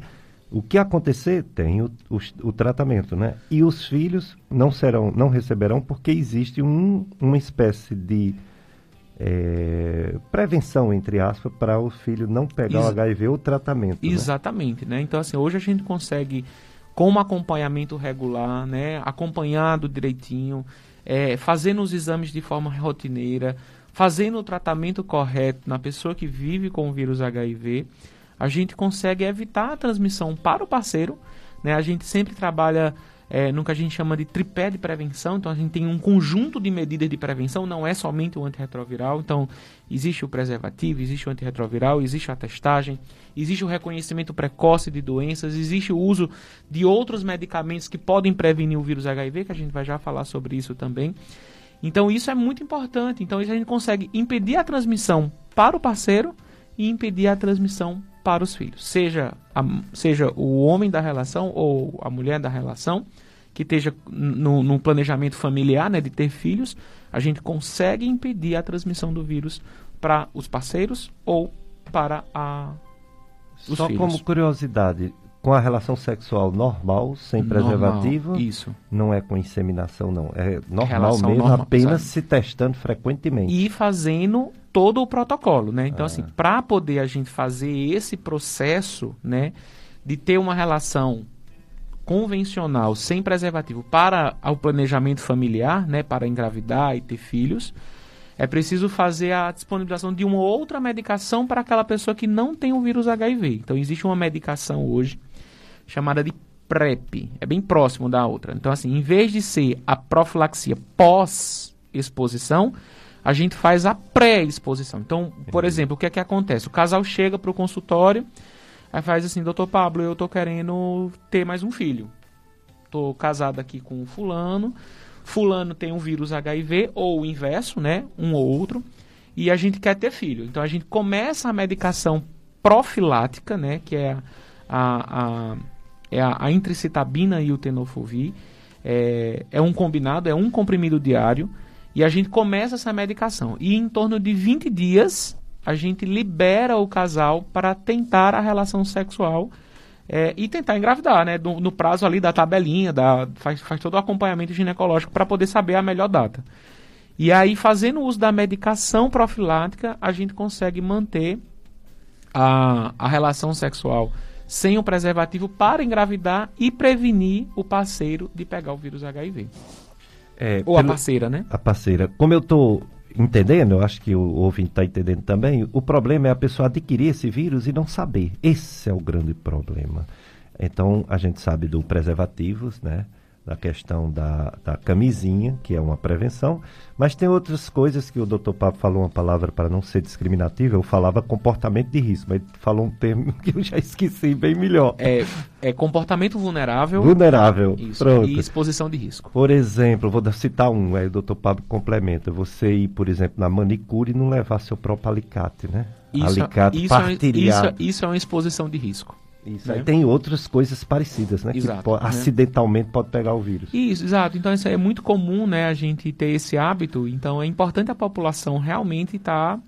o que acontecer, tem o, o, o tratamento, né? E os filhos não serão, não receberão porque existe um, uma espécie de é, prevenção, entre aspas, para o filho não pegar Ex o HIV ou tratamento. Né? Exatamente, né? né? Então, assim, hoje a gente consegue com um acompanhamento regular, né, acompanhado direitinho, é, fazendo os exames de forma rotineira, fazendo o tratamento correto na pessoa que vive com o vírus HIV, a gente consegue evitar a transmissão para o parceiro. Né? A gente sempre trabalha é, no que a gente chama de tripé de prevenção. Então, a gente tem um conjunto de medidas de prevenção, não é somente o antirretroviral. Então, existe o preservativo, existe o antirretroviral, existe a testagem, existe o reconhecimento precoce de doenças, existe o uso de outros medicamentos que podem prevenir o vírus HIV, que a gente vai já falar sobre isso também. Então, isso é muito importante. Então, a gente consegue impedir a transmissão para o parceiro e impedir a transmissão para os filhos, seja, a, seja o homem da relação ou a mulher da relação, que esteja no, no, planejamento familiar, né, de ter filhos, a gente consegue impedir a transmissão do vírus para os parceiros ou para a, os Só filhos. como curiosidade, com a relação sexual normal, sem normal, preservativo, isso. não é com inseminação, não. É normal relação mesmo, normal, apenas sabe? se testando frequentemente. E fazendo todo o protocolo, né? Então, ah. assim, para poder a gente fazer esse processo, né, de ter uma relação convencional sem preservativo para o planejamento familiar, né, para engravidar e ter filhos, é preciso fazer a disponibilização de uma outra medicação para aquela pessoa que não tem o vírus HIV. Então existe uma medicação hoje chamada de PrEP, é bem próximo da outra. Então assim, em vez de ser a profilaxia pós exposição, a gente faz a pré-exposição. Então, por exemplo, o que é que acontece? O casal chega para o consultório, Aí faz assim, doutor Pablo, eu tô querendo ter mais um filho. Tô casado aqui com fulano, fulano tem um vírus HIV, ou o inverso, né? Um ou outro, e a gente quer ter filho. Então a gente começa a medicação profilática, né? Que é a, a, é a, a intricitabina e o tenofovir. É, é um combinado, é um comprimido diário, e a gente começa essa medicação. E em torno de 20 dias, a gente libera o casal para tentar a relação sexual é, e tentar engravidar, né? No, no, prazo ali da tabelinha, da, faz, faz todo o acompanhamento ginecológico para poder saber a melhor data. E aí, fazendo uso da medicação profilática, a gente consegue manter a, a relação sexual sem o preservativo para engravidar e prevenir o parceiro de pegar o vírus HIV. É, Ou pelo, a parceira, né? A parceira. Como eu estou entendendo, eu acho que o ouvinte está entendendo também, o problema é a pessoa adquirir esse vírus e não saber. Esse é o grande problema. Então, a gente sabe do preservativos, né? Da questão da, da camisinha, que é uma prevenção, mas tem outras coisas que o doutor Pablo falou uma palavra para não ser discriminativa, eu falava comportamento de risco, mas falou um termo que eu já esqueci bem melhor. É, é comportamento vulnerável. Vulnerável, isso, pronto. E exposição de risco. Por exemplo, vou citar um, aí o doutor Pablo complementa, você ir, por exemplo, na manicure e não levar seu próprio alicate, né? Isso, alicate isso, é, isso, isso é uma exposição de risco. Isso, né? aí tem outras coisas parecidas, né? Exato, que pode, né? acidentalmente pode pegar o vírus. Isso, exato. Então isso é muito comum, né, a gente ter esse hábito. Então é importante a população realmente estar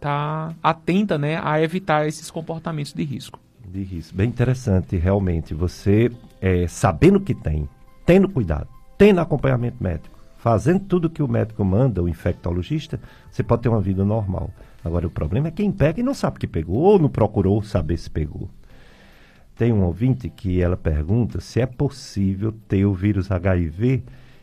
tá, tá atenta, né, a evitar esses comportamentos de risco. De risco. Bem interessante, realmente. Você é, sabendo que tem, tendo cuidado, tendo acompanhamento médico, fazendo tudo que o médico manda, o infectologista, você pode ter uma vida normal. Agora o problema é quem pega e não sabe que pegou, ou não procurou saber se pegou. Tem um ouvinte que ela pergunta se é possível ter o vírus HIV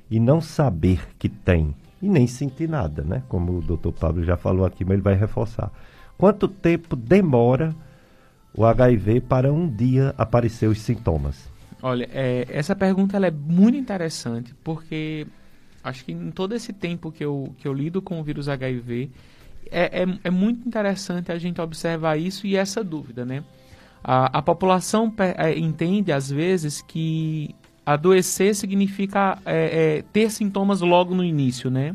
e não saber que tem e nem sentir nada, né? Como o doutor Pablo já falou aqui, mas ele vai reforçar. Quanto tempo demora o HIV para um dia aparecer os sintomas? Olha, é, essa pergunta é muito interessante porque acho que em todo esse tempo que eu, que eu lido com o vírus HIV é, é, é muito interessante a gente observar isso e essa dúvida, né? A, a população é, entende, às vezes, que adoecer significa é, é, ter sintomas logo no início, né?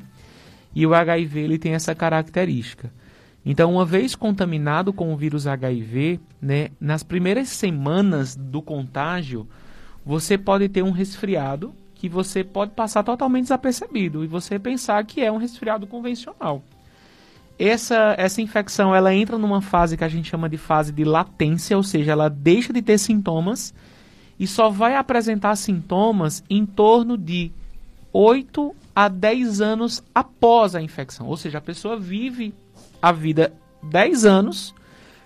E o HIV ele tem essa característica. Então, uma vez contaminado com o vírus HIV, né, nas primeiras semanas do contágio, você pode ter um resfriado que você pode passar totalmente desapercebido e você pensar que é um resfriado convencional essa, essa infecção ela entra numa fase que a gente chama de fase de latência, ou seja, ela deixa de ter sintomas e só vai apresentar sintomas em torno de 8 a 10 anos após a infecção. Ou seja, a pessoa vive a vida 10 anos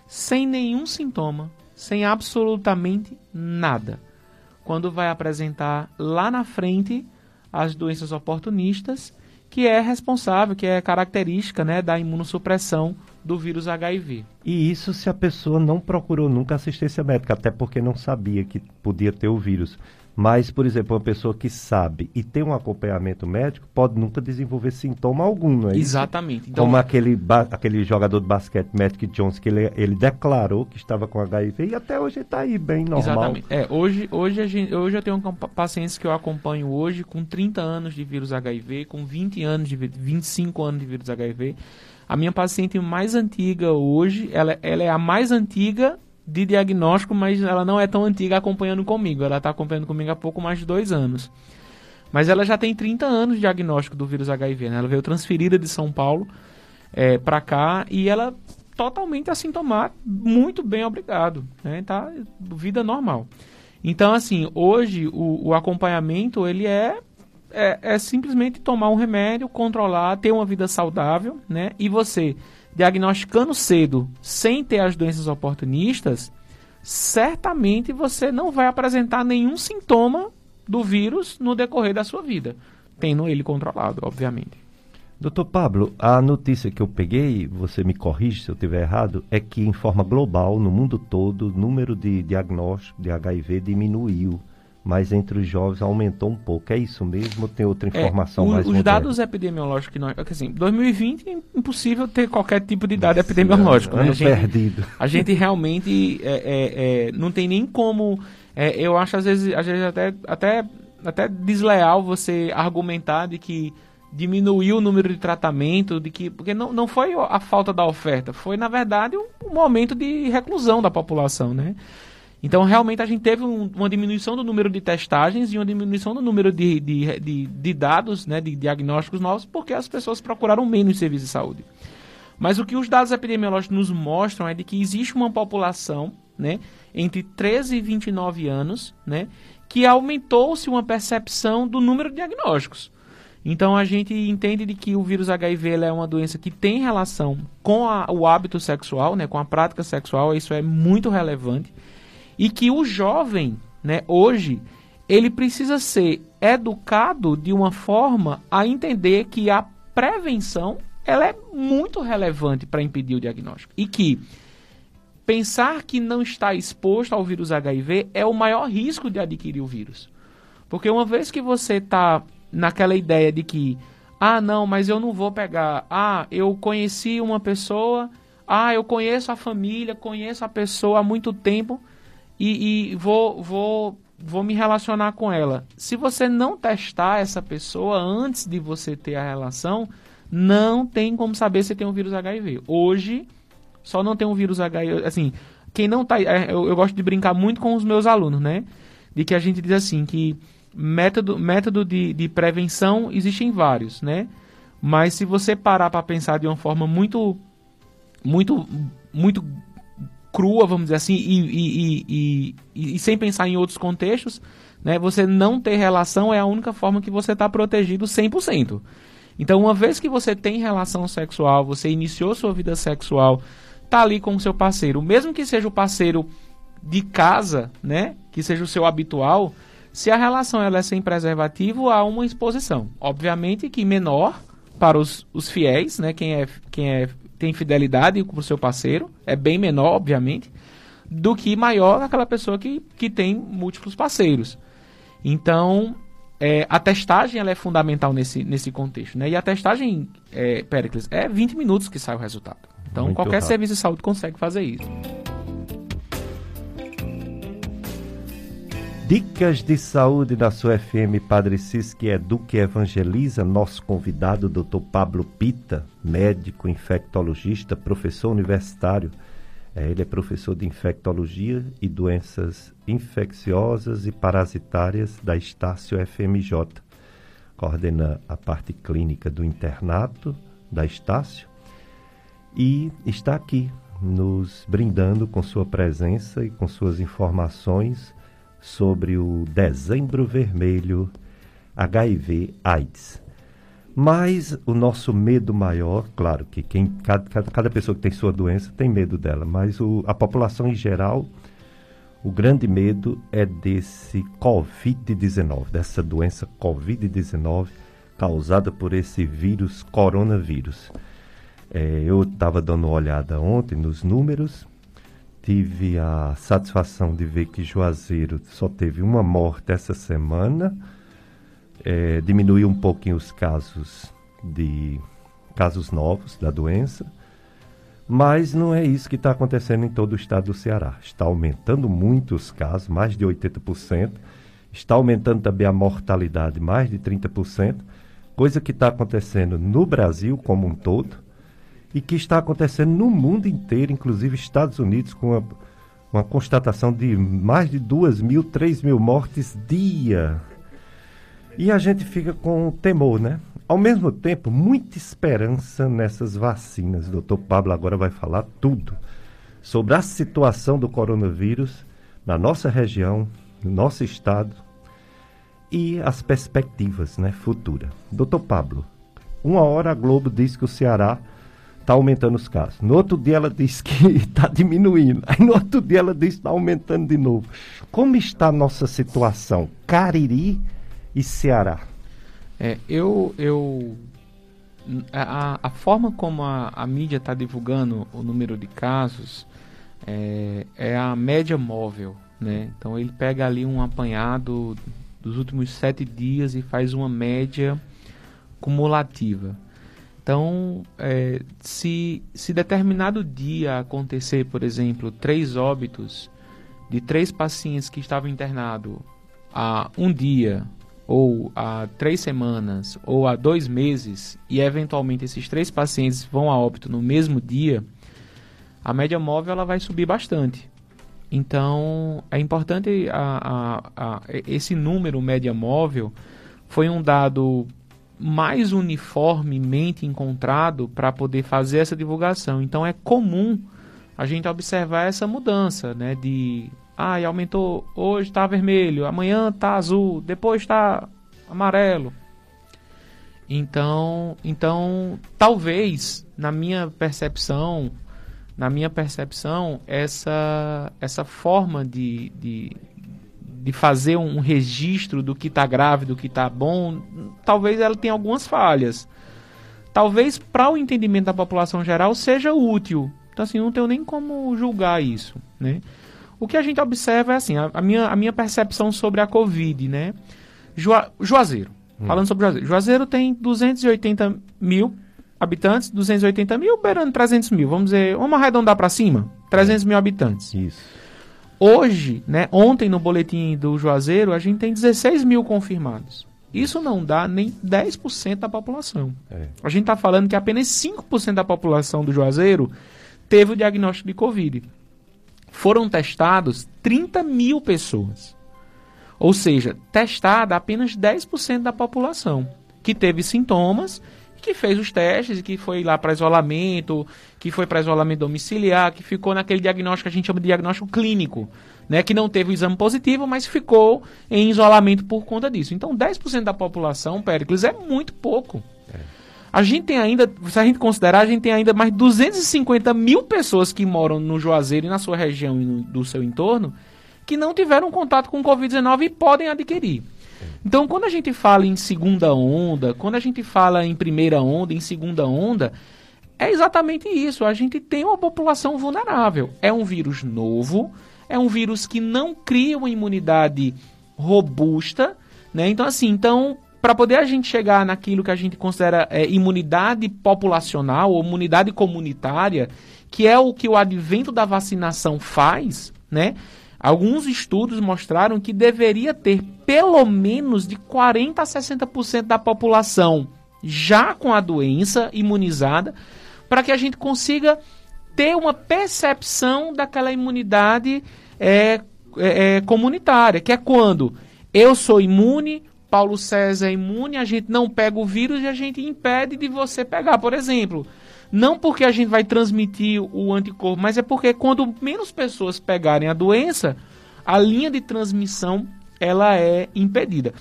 sem nenhum sintoma, sem absolutamente nada. Quando vai apresentar lá na frente as doenças oportunistas que é responsável, que é característica né, da imunossupressão do vírus HIV. E isso se a pessoa não procurou nunca assistência médica, até porque não sabia que podia ter o vírus. Mas, por exemplo, uma pessoa que sabe e tem um acompanhamento médico pode nunca desenvolver sintoma algum, não é Exatamente. Então, Como aquele, aquele jogador de basquete, Magic Jones, que ele, ele declarou que estava com HIV e até hoje está aí bem normal. Exatamente. É, hoje, hoje, gente, hoje eu tenho pacientes que eu acompanho hoje com 30 anos de vírus HIV, com 20 anos de 25 anos de vírus HIV. A minha paciente mais antiga hoje, ela, ela é a mais antiga de diagnóstico, mas ela não é tão antiga acompanhando comigo. Ela está acompanhando comigo há pouco mais de dois anos. Mas ela já tem 30 anos de diagnóstico do vírus HIV. Né? Ela veio transferida de São Paulo é, para cá e ela totalmente assintomática, muito bem, obrigado. Né? Tá vida normal. Então, assim, hoje o, o acompanhamento ele é, é, é simplesmente tomar um remédio, controlar, ter uma vida saudável, né? E você diagnosticando cedo, sem ter as doenças oportunistas, certamente você não vai apresentar nenhum sintoma do vírus no decorrer da sua vida, tendo ele controlado, obviamente. Doutor Pablo, a notícia que eu peguei, você me corrige se eu estiver errado, é que em forma global, no mundo todo, o número de diagnóstico de HIV diminuiu. Mas entre os jovens aumentou um pouco. É isso mesmo tem outra É, informação o- mais Os moderna? dados epidemiológicos que nós. é Assim, 2020 é impossível ter qualquer tipo de dado epidemiológico. né? Ano A gente- perdido. A gente realmente é, é, é, não tem nem como. é, eu acho às vezes, às vezes até, até, até desleal você argumentar de que diminuiu o número de tratamento, de que. Porque não, não foi a falta da oferta, foi, na verdade, um, um momento de reclusão da população, né? Então, realmente, a gente teve um- uma diminuição do número de testagens e uma diminuição do número de, de, de, de dados, né, de diagnósticos novos, porque as pessoas procuraram menos serviços de saúde. Mas o que os dados epidemiológicos nos mostram é de que existe uma população, né, entre 13 e 29 anos, né, que aumentou-se uma percepção do número de diagnósticos. Então a gente entende de que o vírus HIV é uma doença que tem relação com a- o hábito sexual, né, com a prática sexual, isso é muito relevante. E que o jovem, né, hoje, ele precisa ser educado de uma forma a entender que a prevenção ela é muito relevante para impedir o diagnóstico. E que pensar que não está exposto ao vírus HIV é o maior risco de adquirir o vírus. Porque uma vez que você está naquela ideia de que, ah, não, mas eu não vou pegar, ah, eu conheci uma pessoa, ah, eu conheço a família, conheço a pessoa há muito tempo e, e vou, vou, vou me relacionar com ela. Se você não testar essa pessoa antes de você ter a relação, não tem como saber se tem um vírus HIV. Hoje, só não tem um vírus HIV. Assim, quem não tá. é, Eu, eu gosto de brincar muito com os meus alunos, né? De que a gente diz assim que método, método de, de prevenção existem vários, né? Mas se você parar para pensar de uma forma muito, muito, muito crua, vamos dizer assim, e, e, e, e, sem pensar em outros contextos, né? Você não ter relação é a única forma que você está protegido 100%. Então, uma vez que você tem relação sexual, você iniciou sua vida sexual, tá ali com o seu parceiro, mesmo que seja o parceiro de casa, né, que seja o seu habitual, se a relação ela é sem preservativo, há uma exposição. Obviamente que menor para os, os fiéis, né, quem é quem é tem fidelidade com o seu parceiro, é bem menor, obviamente, do que maior aquela pessoa que, que tem múltiplos parceiros. Então, é, a testagem ela é fundamental nesse, nesse contexto. Né? E a testagem, é, Pericles, é 20 minutos que sai o resultado. Então, Muito qualquer rápido. serviço de saúde consegue fazer isso. Dicas de saúde da sua FM Padre Cis, que educa e evangeliza. Nosso convidado, Dr. Pablo Pita, médico infectologista, professor universitário. É, ele é professor de infectologia e doenças infecciosas e parasitárias da Estácio FMJ. Coordena a parte clínica do internato da Estácio e está aqui nos brindando com sua presença e com suas informações sobre o Dezembro Vermelho HIV AIDS. Mas o nosso medo maior, claro que quem, cada, cada- cada pessoa que tem sua doença tem medo dela, mas o- a população em geral, o grande medo é desse Covid-19, dessa doença Covid-19 causada por esse vírus, coronavírus. É, eu estava dando uma olhada ontem nos números, tive a satisfação de ver que Juazeiro só teve uma morte essa semana, é, diminuiu um pouquinho os casos de casos novos da doença, mas não é isso que está acontecendo em todo o estado do Ceará. Está aumentando muito os casos, mais de 80%, está aumentando também a mortalidade, mais de 30%, coisa que está acontecendo no Brasil como um todo e que está acontecendo no mundo inteiro, inclusive Estados Unidos, com uma, uma constatação de mais de 2 mil, 3 mil mortes dia. E a gente fica com temor, né? Ao mesmo tempo, muita esperança nessas vacinas. O doutor Pablo agora vai falar tudo sobre a situação do coronavírus na nossa região, no nosso estado e as perspectivas né, futuras. Doutor Pablo, uma hora a Globo diz que o Ceará está aumentando os casos. No outro dia ela diz que está diminuindo. Aí no outro dia ela diz que está aumentando de novo. Como está a nossa situação? Cariri e Ceará. É, eu, eu a, a forma como a, a mídia está divulgando o número de casos é, é a média móvel, Né? Então ele pega ali um apanhado dos últimos sete dias e faz uma média cumulativa. Então, é, se, se determinado dia acontecer, por exemplo, três óbitos de três pacientes que estavam internados há um dia, ou há três semanas, ou há dois meses, e eventualmente esses três pacientes vão a óbito no mesmo dia, a média móvel ela vai subir bastante. Então, é importante a, a, a, esse número média móvel foi um dado mais uniformemente encontrado para poder fazer essa divulgação. Então, é comum a gente observar essa mudança, né? De, ah, aumentou, hoje está vermelho, amanhã está azul, depois está amarelo. Então, então, talvez, na minha percepção, na minha percepção, essa, essa forma de, de, de fazer um registro do que está grave, do que está bom, talvez ela tenha algumas falhas. Talvez para o entendimento da população geral seja útil. Então, assim, não tenho nem como julgar isso, né? O que a gente observa é assim, a, a minha, a minha percepção sobre a Covid, né? Juazeiro, hum. falando sobre Juazeiro. Juazeiro tem 280 mil habitantes, 280 mil, beirando 300 mil. Vamos dizer, vamos arredondar para cima, 300 mil habitantes. Isso. Hoje, né, ontem no boletim do Juazeiro, a gente tem 16 mil confirmados. Isso não dá nem 10% da população. É. A gente está falando que apenas 5% da população do Juazeiro teve o diagnóstico de Covid. Foram testados 30 mil pessoas. Ou seja, testada apenas 10% da população que teve sintomas que fez os testes, que foi lá para isolamento, que foi para isolamento domiciliar, que ficou naquele diagnóstico que a gente chama de diagnóstico clínico, né, que não teve o exame positivo, mas ficou em isolamento por conta disso. Então, 10% da população, Péricles, é muito pouco. É. A gente tem ainda, se a gente considerar, a gente tem ainda mais 250 mil pessoas que moram no Juazeiro e na sua região e no, do seu entorno, que não tiveram contato com o Covid-19 e podem adquirir. Então, quando a gente fala em segunda onda, quando a gente fala em primeira onda, em segunda onda, é exatamente isso. A gente tem uma população vulnerável. É um vírus novo, é um vírus que não cria uma imunidade robusta, né? Então, assim, então, para poder a gente chegar naquilo que a gente considera é, imunidade populacional ou imunidade comunitária, que é o que o advento da vacinação faz, né? Alguns estudos mostraram que deveria ter pelo menos de 40 a 60% da população já com a doença imunizada, para que a gente consiga ter uma percepção daquela imunidade é, é, é, comunitária, que é quando eu sou imune, Paulo César é imune, a gente não pega o vírus e a gente impede de você pegar. Por exemplo, não porque a gente vai transmitir o anticorpo, mas é porque quando menos pessoas pegarem a doença, a linha de transmissão ela é impedida.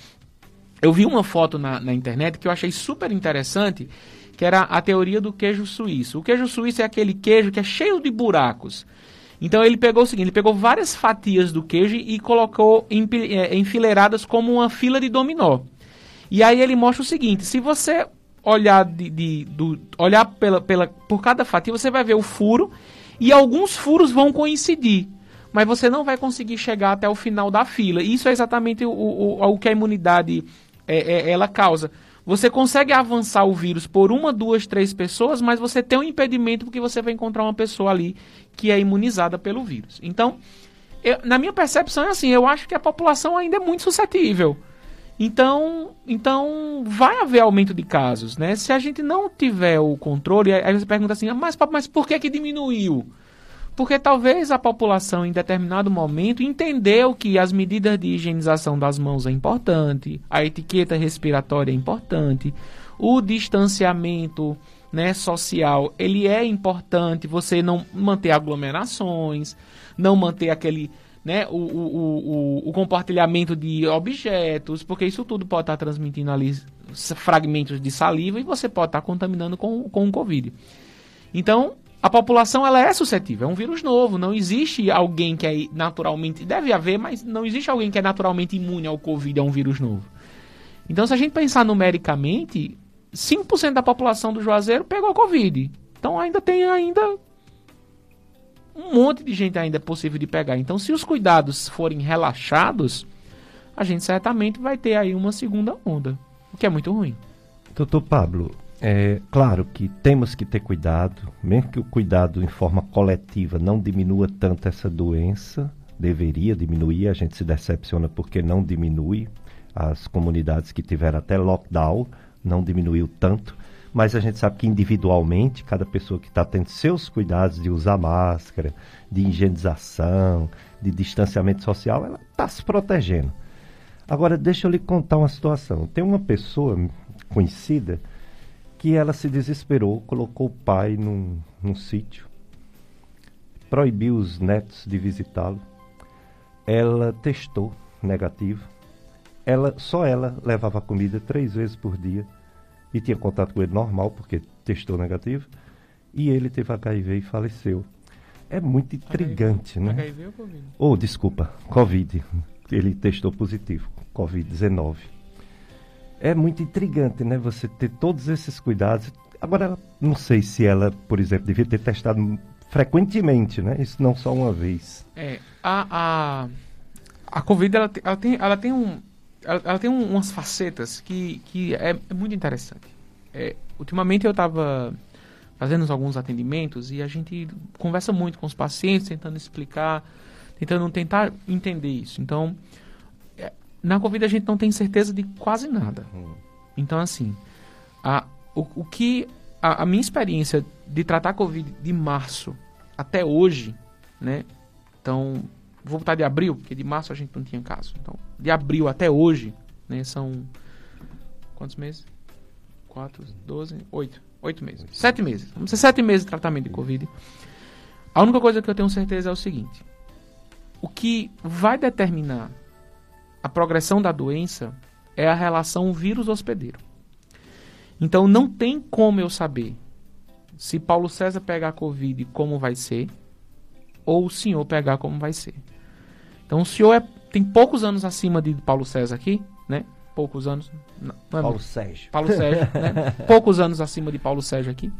Eu vi uma foto na, na internet que eu achei super interessante, que era a teoria do queijo suíço. O queijo suíço é aquele queijo que é cheio de buracos. Então ele pegou o seguinte, ele pegou várias fatias do queijo e colocou é, enfileiradas como uma fila de dominó. E aí ele mostra o seguinte, se você olhar de, de do, olhar pela, pela, por cada fatia, você vai ver o furo e alguns furos vão coincidir. Mas você não vai conseguir chegar até o final da fila. Isso é exatamente o, o, o que a imunidade é, é, ela causa. Você consegue avançar o vírus por uma, duas, três pessoas, mas você tem um impedimento porque você vai encontrar uma pessoa ali que é imunizada pelo vírus. Então, eu, na minha percepção é assim, eu acho que a população ainda é muito suscetível. Então, então vai haver aumento de casos, né? Se a gente não tiver o controle, aí você pergunta assim, ah, mas, mas por que, que diminuiu? Porque talvez a população em determinado momento entendeu que as medidas de higienização das mãos é importante, a etiqueta respiratória é importante, o distanciamento né, social ele é importante, você não manter aglomerações, não manter aquele né, o, o, o, o, compartilhamento de objetos, porque isso tudo pode estar transmitindo ali fragmentos de saliva e você pode estar contaminando com, com o Covid. Então, a população ela é suscetível, é um vírus novo, não existe alguém que é naturalmente, deve haver, mas não existe alguém que é naturalmente imune ao Covid, a um vírus novo. Então, se a gente pensar numericamente, 5% da população do Juazeiro pegou Covid. Então ainda tem ainda um monte de gente ainda é possível de pegar. Então, se os cuidados forem relaxados, a gente certamente vai ter aí uma segunda onda, o que é muito ruim. Doutor Pablo, é claro que temos que ter cuidado, mesmo que o cuidado em forma coletiva não diminua tanto essa doença, deveria diminuir, a gente se decepciona porque não diminui. As comunidades que tiveram até lockdown não diminuiu tanto, mas a gente sabe que individualmente, cada pessoa que está tendo seus cuidados de usar máscara, de higienização, de distanciamento social, ela está se protegendo. Agora, deixa eu lhe contar uma situação. Tem uma pessoa conhecida que ela se desesperou, colocou o pai num, num sítio, proibiu os netos de visitá-lo. Ela testou negativo. Ela, só ela levava comida três vezes por dia e tinha contato com ele normal, porque testou negativo. E ele teve HIV e faleceu. É muito intrigante, HIV, né? HIV ou Covid? Oh, desculpa, Covid. Ele testou positivo, Covid-19. É muito intrigante, né? Você ter todos esses cuidados. Agora, não sei se ela, por exemplo, devia ter testado frequentemente, né? Isso não só uma vez. É, a, a, a Covid, ela, ela, tem, ela tem, um, ela, ela tem um, umas facetas que, que é, é muito interessante. É, ultimamente eu estava fazendo alguns atendimentos e a gente conversa muito com os pacientes, tentando explicar, tentando tentar entender isso. Então, é, na Covid a gente não tem certeza de quase nada. Então, assim, a, o, o que a, a minha experiência de tratar Covid de março até hoje, né? Então, vou botar de abril, porque de março a gente não tinha caso. Então, de abril até hoje, né? São quantos meses? Quatro, doze, oito. Oito meses. Sete meses. Vamos ser sete meses de tratamento de Covid. A única coisa que eu tenho certeza é o seguinte: o que vai determinar a progressão da doença é a relação vírus-hospedeiro. Então não tem como eu saber se Paulo César pegar Covid como vai ser, ou o senhor pegar como vai ser. Então o senhor é, tem poucos anos acima de Paulo César aqui, né? Poucos anos. Não, não é Paulo. Sérgio. Paulo Sérgio, né? Poucos anos acima de Paulo Sérgio aqui.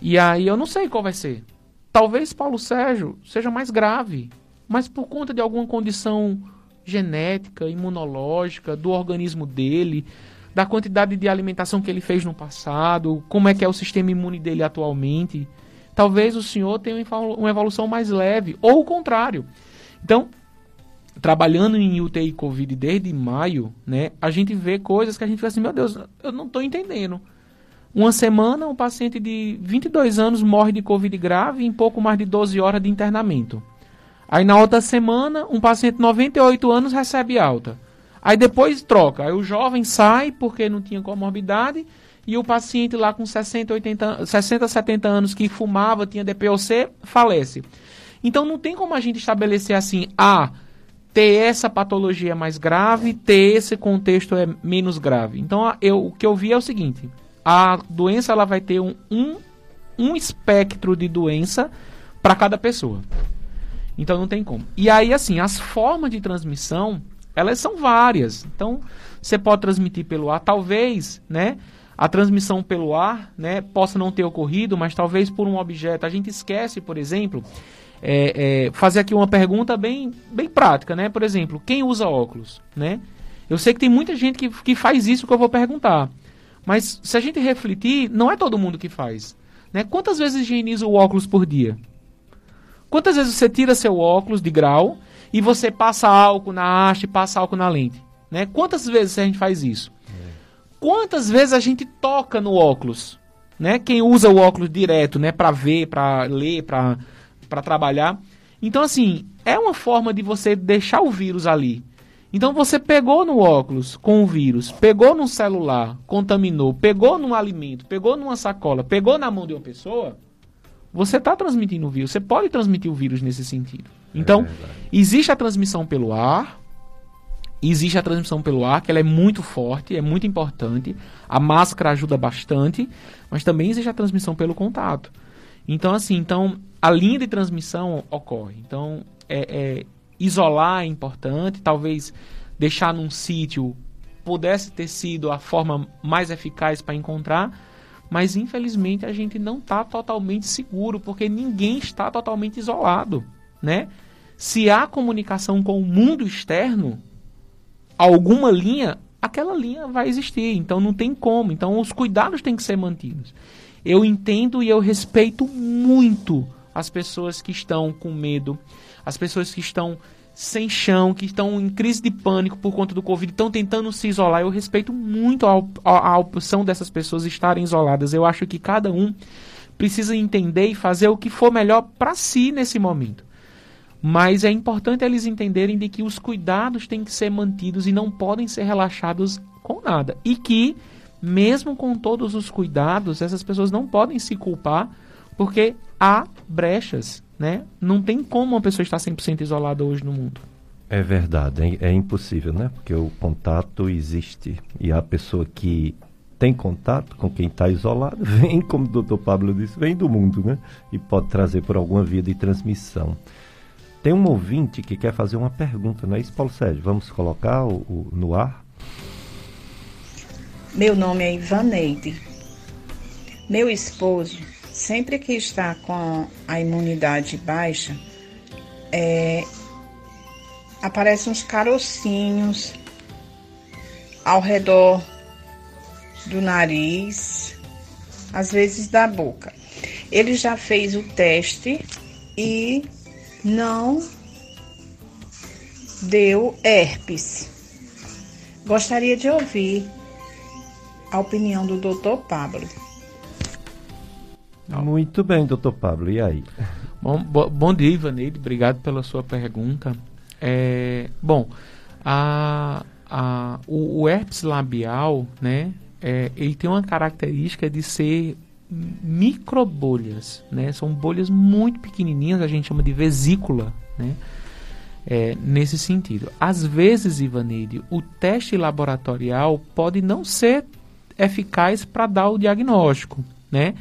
E aí eu não sei qual vai ser. Talvez Paulo Sérgio seja mais grave, mas por conta de alguma condição genética, imunológica, do organismo dele, da quantidade de alimentação que ele fez no passado, como é que é o sistema imune dele atualmente. Talvez o senhor tenha uma evolução mais leve, ou o contrário. Então, trabalhando em UTI Covid desde maio, né, a gente vê coisas que a gente fica assim, meu Deus, eu não estou entendendo. Uma semana, um paciente de 22 anos morre de Covid grave em pouco mais de 12 horas de internamento. Aí na outra semana, um paciente de 98 anos recebe alta. Aí depois troca. Aí o jovem sai porque não tinha comorbidade e o paciente lá com 60, 80, an- 60 70 anos que fumava, tinha DPOC, falece. Então não tem como a gente estabelecer assim, ah, ter essa patologia é mais grave, ter esse contexto é menos grave. Então eu, o que eu vi é o seguinte, a doença ela vai ter um, um, um espectro de doença para cada pessoa. Então não tem como. E aí, assim, as formas de transmissão, elas são várias. Então, você pode transmitir pelo ar, talvez, né? A transmissão pelo ar, né, possa não ter ocorrido, mas talvez por um objeto. A gente esquece, por exemplo, é, é, fazer aqui uma pergunta bem, bem prática, né? Por exemplo, quem usa óculos, né? Eu sei que tem muita gente que, que faz isso que eu vou perguntar. Mas se a gente refletir, não é todo mundo que faz. Né? Quantas vezes higieniza o óculos por dia? Quantas vezes você tira seu óculos de grau e você passa álcool na haste, passa álcool na lente? Né? Quantas vezes a gente faz isso? Quantas vezes a gente toca no óculos? Né? Quem usa o óculos direto, né, para ver, para ler, para para trabalhar. Então assim, é uma forma de você deixar o vírus ali. Então você pegou no óculos com o vírus, pegou no celular, contaminou, pegou num alimento, pegou numa sacola, pegou na mão de uma pessoa, você está transmitindo o vírus. Você pode transmitir o vírus nesse sentido. Então, existe a transmissão pelo ar, existe a transmissão pelo ar, que ela é muito forte, é muito importante. A máscara ajuda bastante, mas também existe a transmissão pelo contato. Então, assim, então a linha de transmissão ocorre. Então, é, é, isolar é importante, talvez deixar num sítio pudesse ter sido a forma mais eficaz para encontrar, Mas infelizmente a gente não está totalmente seguro, porque ninguém está totalmente isolado, né? Se há comunicação com o mundo externo, alguma linha, aquela linha vai existir, então não tem como. Então os cuidados têm que ser mantidos. Eu entendo e eu respeito muito as pessoas que estão com medo, as pessoas que estão sem chão, que estão em crise de pânico por conta do Covid, estão tentando se isolar. Eu respeito muito a, a, a opção dessas pessoas estarem isoladas. Eu acho que cada um precisa entender e fazer o que for melhor para si nesse momento. Mas é importante eles entenderem de que os cuidados têm que ser mantidos e não podem ser relaxados com nada. E que, mesmo com todos os cuidados, essas pessoas não podem se culpar porque há brechas, né? Não tem como uma pessoa estar 100% isolada hoje no mundo. É verdade, é, é impossível, né? Porque o contato existe e a pessoa que tem contato com quem está isolado vem, como o doutor Pablo disse, vem do mundo, né? E pode trazer por alguma via de transmissão. Tem um ouvinte que quer fazer uma pergunta, não é isso, Paulo Sérgio? Vamos colocar o, o no ar? Meu nome é Ivaneide. Meu esposo sempre que está com a imunidade baixa, é, aparecem uns carocinhos ao redor do nariz, às vezes da boca. Ele já fez o teste e não deu herpes. Gostaria de ouvir a opinião do Dr. Pablo. Muito bem, doutor Pablo. E aí? Bom, bo, bom dia, Ivaneide. Obrigado pela sua pergunta. É, bom, a, a, o, o herpes labial, né, é, ele tem uma característica de ser microbolhas, né? São bolhas muito pequenininhas, a gente chama de vesícula, né? É, nesse sentido. Às vezes, Ivaneide, o teste laboratorial pode não ser eficaz para dar o diagnóstico, né?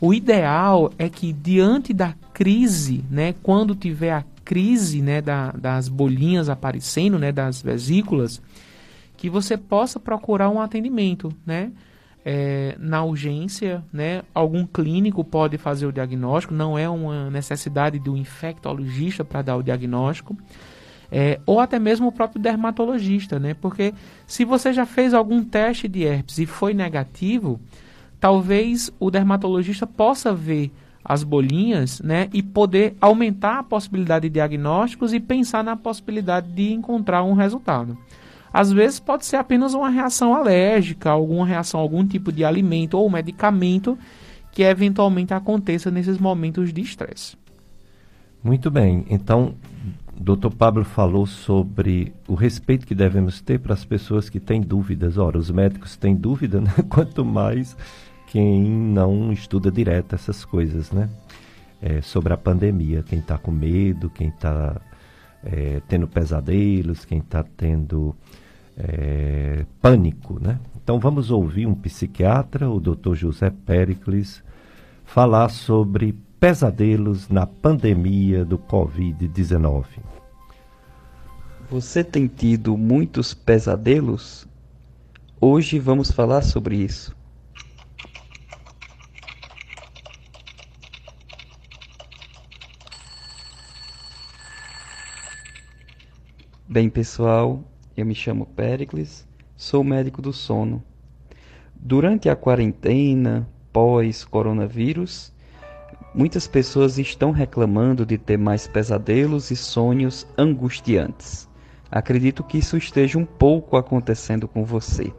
O ideal é que diante da crise, né, quando tiver a crise, né, da, das bolinhas aparecendo, né, das vesículas, que você possa procurar um atendimento, né? É, na urgência, né? Algum clínico pode fazer o diagnóstico, não é uma necessidade de um infectologista para dar o diagnóstico. É, ou até mesmo o próprio dermatologista, né? Porque se você já fez algum teste de herpes e foi negativo, talvez o dermatologista possa ver as bolinhas, né, e poder aumentar a possibilidade de diagnósticos e pensar na possibilidade de encontrar um resultado. Às vezes pode ser apenas uma reação alérgica, alguma reação a algum tipo de alimento ou medicamento que eventualmente aconteça nesses momentos de estresse. Muito bem. Então, Dr. Pablo falou sobre o respeito que devemos ter para as pessoas que têm dúvidas. Ora, os médicos têm dúvida, né? quanto mais quem não estuda direto essas coisas, né? É, sobre a pandemia, quem está com medo, quem está é, tendo pesadelos, quem está tendo é, pânico, né? Então vamos ouvir um psiquiatra, o Dr. José Pericles, falar sobre pesadelos na pandemia do Covid-19. Você tem tido muitos pesadelos? Hoje vamos falar sobre isso. Bem, pessoal, eu me chamo Pericles, sou médico do sono. Durante a quarentena, pós-coronavírus, muitas pessoas estão reclamando de ter mais pesadelos e sonhos angustiantes. Acredito que isso esteja um pouco acontecendo com você.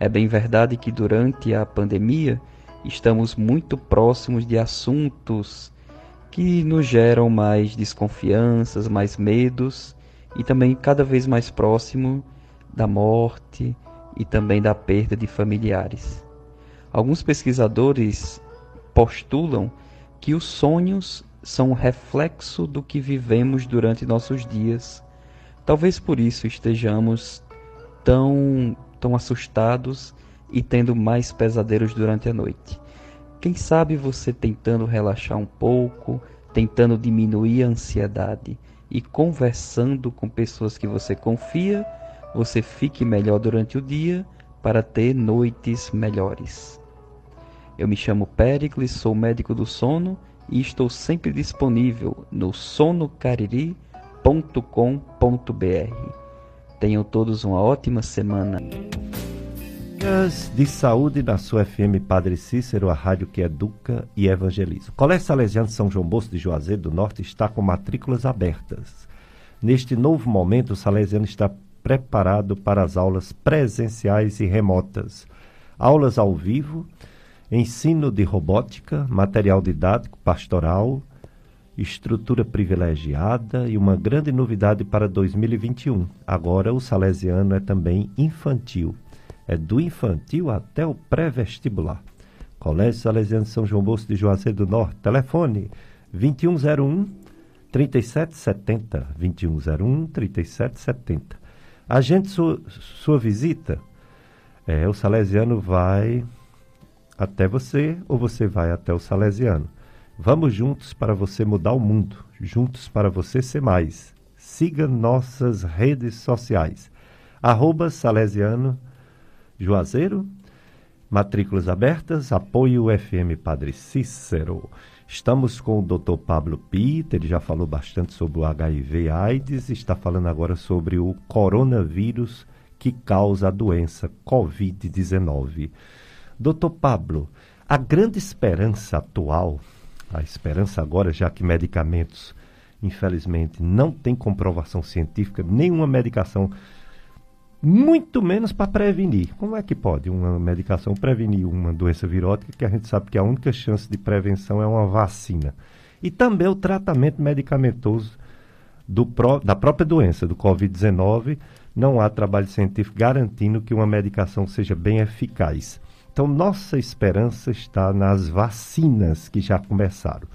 É bem verdade que durante a pandemia estamos muito próximos de assuntos que nos geram mais desconfianças, mais medos e também cada vez mais próximo da morte e também da perda de familiares. Alguns pesquisadores postulam que os sonhos são um reflexo do que vivemos durante nossos dias. Talvez por isso estejamos tão, tão assustados e tendo mais pesadelos durante a noite. Quem sabe você tentando relaxar um pouco, tentando diminuir a ansiedade e conversando com pessoas que você confia, você fique melhor durante o dia para ter noites melhores. Eu me chamo Pericles, sou médico do sono e estou sempre disponível no sonocariri.com.br. Tenham todos uma ótima semana. De saúde na sua FM Padre Cícero, a rádio que educa e evangeliza. O Colégio Salesiano São João Bosco de Juazeiro do Norte está com matrículas abertas. Neste novo momento, o Salesiano está preparado para as aulas presenciais e remotas. Aulas ao vivo, ensino de robótica, material didático, pastoral, estrutura privilegiada e uma grande novidade para 2021. Agora o Salesiano é também infantil. É do infantil até o pré-vestibular. Colégio Salesiano São João Bosco de Juazeiro do Norte. Telefone 2101 3770. 2101 3770. Agende sua, sua visita. É, o Salesiano vai até você ou você vai até o Salesiano. Vamos juntos para você mudar o mundo, juntos para você ser mais. Siga nossas redes sociais. Arroba Salesiano Juazeiro, matrículas abertas, apoio FM Padre Cícero. Estamos com o Dr. Pablo Peter, ele já falou bastante sobre o HIV AIDS, está falando agora sobre o coronavírus que causa a doença Covid-19. Doutor Pablo, a grande esperança atual a esperança agora, já que medicamentos, infelizmente, não tem comprovação científica, nenhuma medicação, muito menos para prevenir. Como é que pode uma medicação prevenir uma doença virótica, que a gente sabe que a única chance de prevenção é uma vacina? E também o tratamento medicamentoso do, da própria doença, do Covid-19, não há trabalho científico garantindo que uma medicação seja bem eficaz. Então, nossa esperança está nas vacinas que já começaram.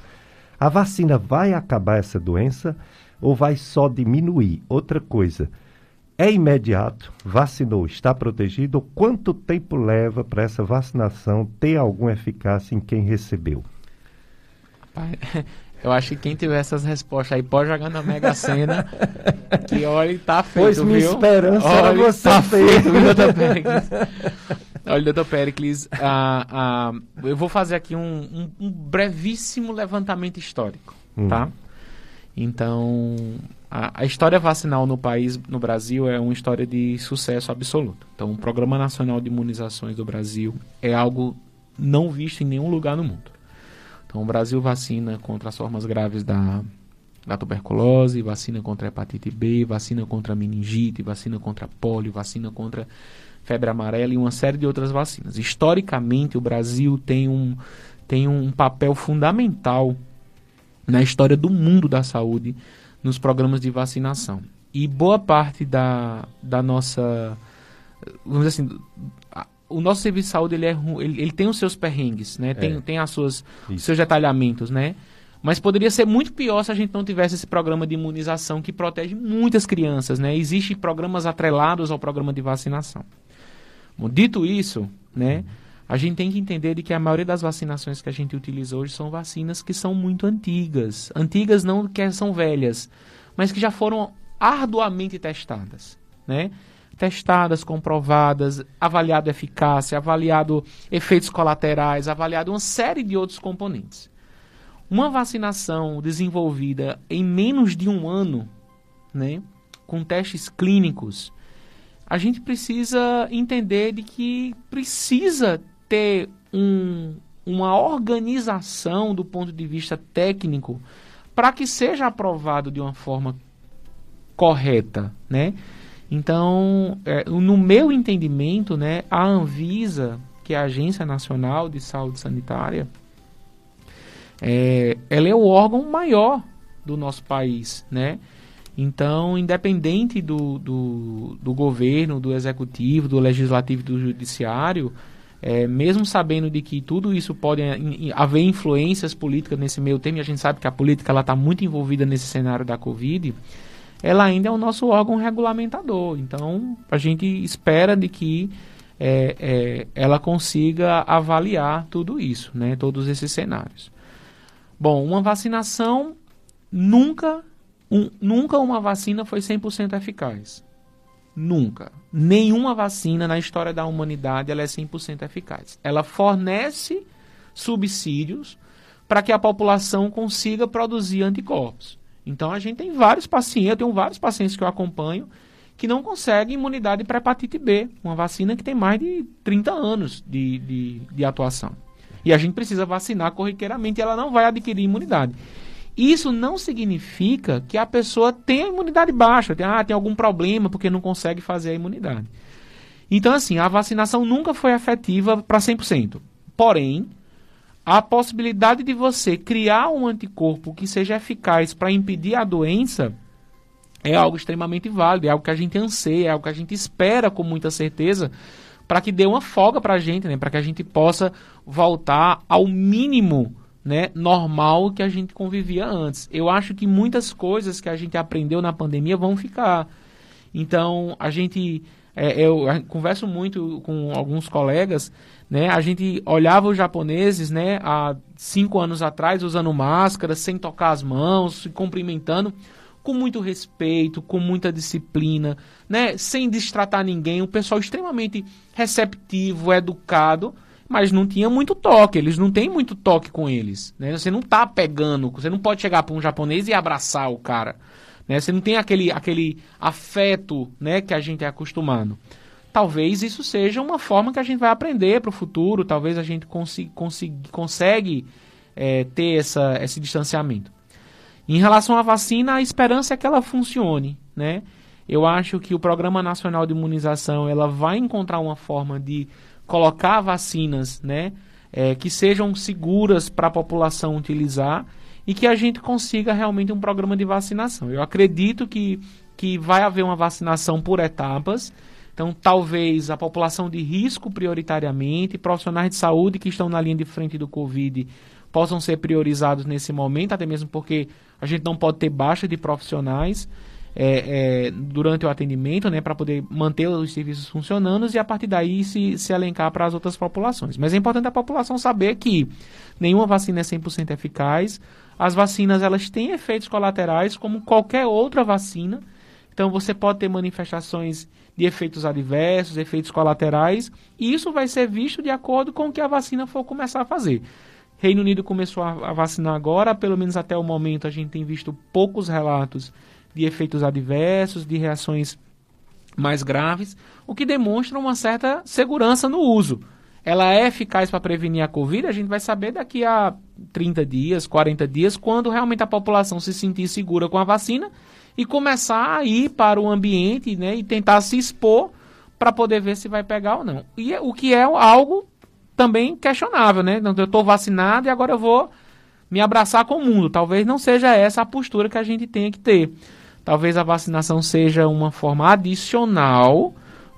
A vacina vai acabar essa doença ou vai só diminuir? Outra coisa, é imediato, vacinou, está protegido? Quanto tempo leva para essa vacinação ter alguma eficácia em quem recebeu? Eu acho que quem tiver essas respostas aí pode jogar na Mega Sena. que olha, tá feito, pois viu? minha esperança olha, era você tá feito, viu, doutor Péricles? Olha, doutor Péricles, ah, ah, eu vou fazer aqui um, um, um brevíssimo levantamento histórico, hum. tá? Então, a, a, história vacinal no país, no Brasil, é uma história de sucesso absoluto. Então, o Programa Nacional de Imunizações do Brasil é algo não visto em nenhum lugar no mundo. Então, o Brasil vacina contra as formas graves da, da tuberculose, vacina contra a hepatite B, vacina contra a meningite, vacina contra a polio, vacina contra febre amarela e uma série de outras vacinas. Historicamente, o Brasil tem um, tem um papel fundamental na história do mundo da saúde nos programas de vacinação. E boa parte da, da nossa. Vamos dizer assim, o nosso serviço de saúde ele, é, ele, ele tem os seus perrengues, né? Tem, é. tem as suas, os seus detalhamentos, né? Mas poderia ser muito pior se a gente não tivesse esse programa de imunização que protege muitas crianças, né? Existem programas atrelados ao programa de vacinação. Bom, dito isso, né? A gente tem que entender de que a maioria das vacinações que a gente utiliza hoje são vacinas que são muito antigas. Antigas não que são velhas, mas que já foram arduamente testadas, né? testadas, comprovadas, avaliado eficácia, avaliado efeitos colaterais, avaliado uma série de outros componentes. Uma vacinação desenvolvida em menos de um ano, né, com testes clínicos, a gente precisa entender de que precisa ter um, uma organização do ponto de vista técnico para que seja aprovado de uma forma correta, né? Então, é, no meu entendimento, né, a Anvisa, que é a Agência Nacional de Saúde Sanitária, é, ela é o órgão maior do nosso país, né? Então, independente do, do, do governo, do executivo, do legislativo e do judiciário, é, mesmo sabendo de que tudo isso pode in, haver influências políticas nesse meio tempo, e a gente sabe que a política está muito envolvida nesse cenário da Covid, ela ainda é o nosso órgão regulamentador. Então, a gente espera de que é, é, ela consiga avaliar tudo isso, né, todos esses cenários. Bom, uma vacinação nunca, um, nunca uma vacina foi 100% eficaz. Nunca. Nenhuma vacina na história da humanidade ela é 100% eficaz. Ela fornece subsídios para que a população consiga produzir anticorpos. Então a gente tem vários pacientes, eu tenho vários pacientes que eu acompanho que não conseguem imunidade para hepatite B, uma vacina que tem mais de 30 anos de, de, de atuação. E a gente precisa vacinar corriqueiramente e ela não vai adquirir imunidade. Isso não significa que a pessoa tenha imunidade baixa, tem, ah, tem algum problema porque não consegue fazer a imunidade. Então, assim, a vacinação nunca foi efetiva para 100%. Porém, a possibilidade de você criar um anticorpo que seja eficaz para impedir a doença é algo extremamente válido, é algo que a gente anseia, é algo que a gente espera com muita certeza para que dê uma folga para a gente, né? para que a gente possa voltar ao mínimo né, normal que a gente convivia antes. Eu acho que muitas coisas que a gente aprendeu na pandemia vão ficar. Então, a gente. É, eu converso muito com alguns colegas né? A gente olhava os japoneses, né, há cinco anos atrás, usando máscara, sem tocar as mãos, se cumprimentando, com muito respeito, com muita disciplina, né, sem destratar ninguém, um pessoal extremamente receptivo, educado, mas não tinha muito toque, eles não têm muito toque com eles, né? Você não tá pegando, você não pode chegar para um japonês e abraçar o cara, né? Você não tem aquele aquele afeto, né, que a gente é acostumado talvez isso seja uma forma que a gente vai aprender para o futuro, talvez a gente consiga, consiga, consegue é, ter essa, esse distanciamento. Em relação à vacina, a esperança é que ela funcione, né? Eu acho que o Programa Nacional de Imunização ela vai encontrar uma forma de colocar vacinas, né, é, que sejam seguras para a população utilizar e que a gente consiga realmente um programa de vacinação. Eu acredito que, que vai haver uma vacinação por etapas então, talvez a população de risco prioritariamente, profissionais de saúde que estão na linha de frente do Covid possam ser priorizados nesse momento, até mesmo porque a gente não pode ter baixa de profissionais é, é, durante o atendimento, né, para poder manter os serviços funcionando e a partir daí se, se elencar para as outras populações. Mas é importante a população saber que nenhuma vacina é 100% eficaz, as vacinas elas têm efeitos colaterais como qualquer outra vacina, então você pode ter manifestações de efeitos adversos, efeitos colaterais, e isso vai ser visto de acordo com o que a vacina for começar a fazer. Reino Unido começou a, vacinar agora, pelo menos até o momento a gente tem visto poucos relatos de efeitos adversos, de reações mais graves, o que demonstra uma certa segurança no uso. Ela é eficaz para prevenir a Covid, a gente vai saber daqui a 30 dias, 40 dias, quando realmente a população se sentir segura com a vacina e começar a ir para o ambiente né, e tentar se expor para poder ver se vai pegar ou não. E é, o que é algo também questionável, né? Eu estou vacinado e agora eu vou me abraçar com o mundo. Talvez não seja essa a postura que a gente tenha que ter. Talvez a vacinação seja uma forma adicional,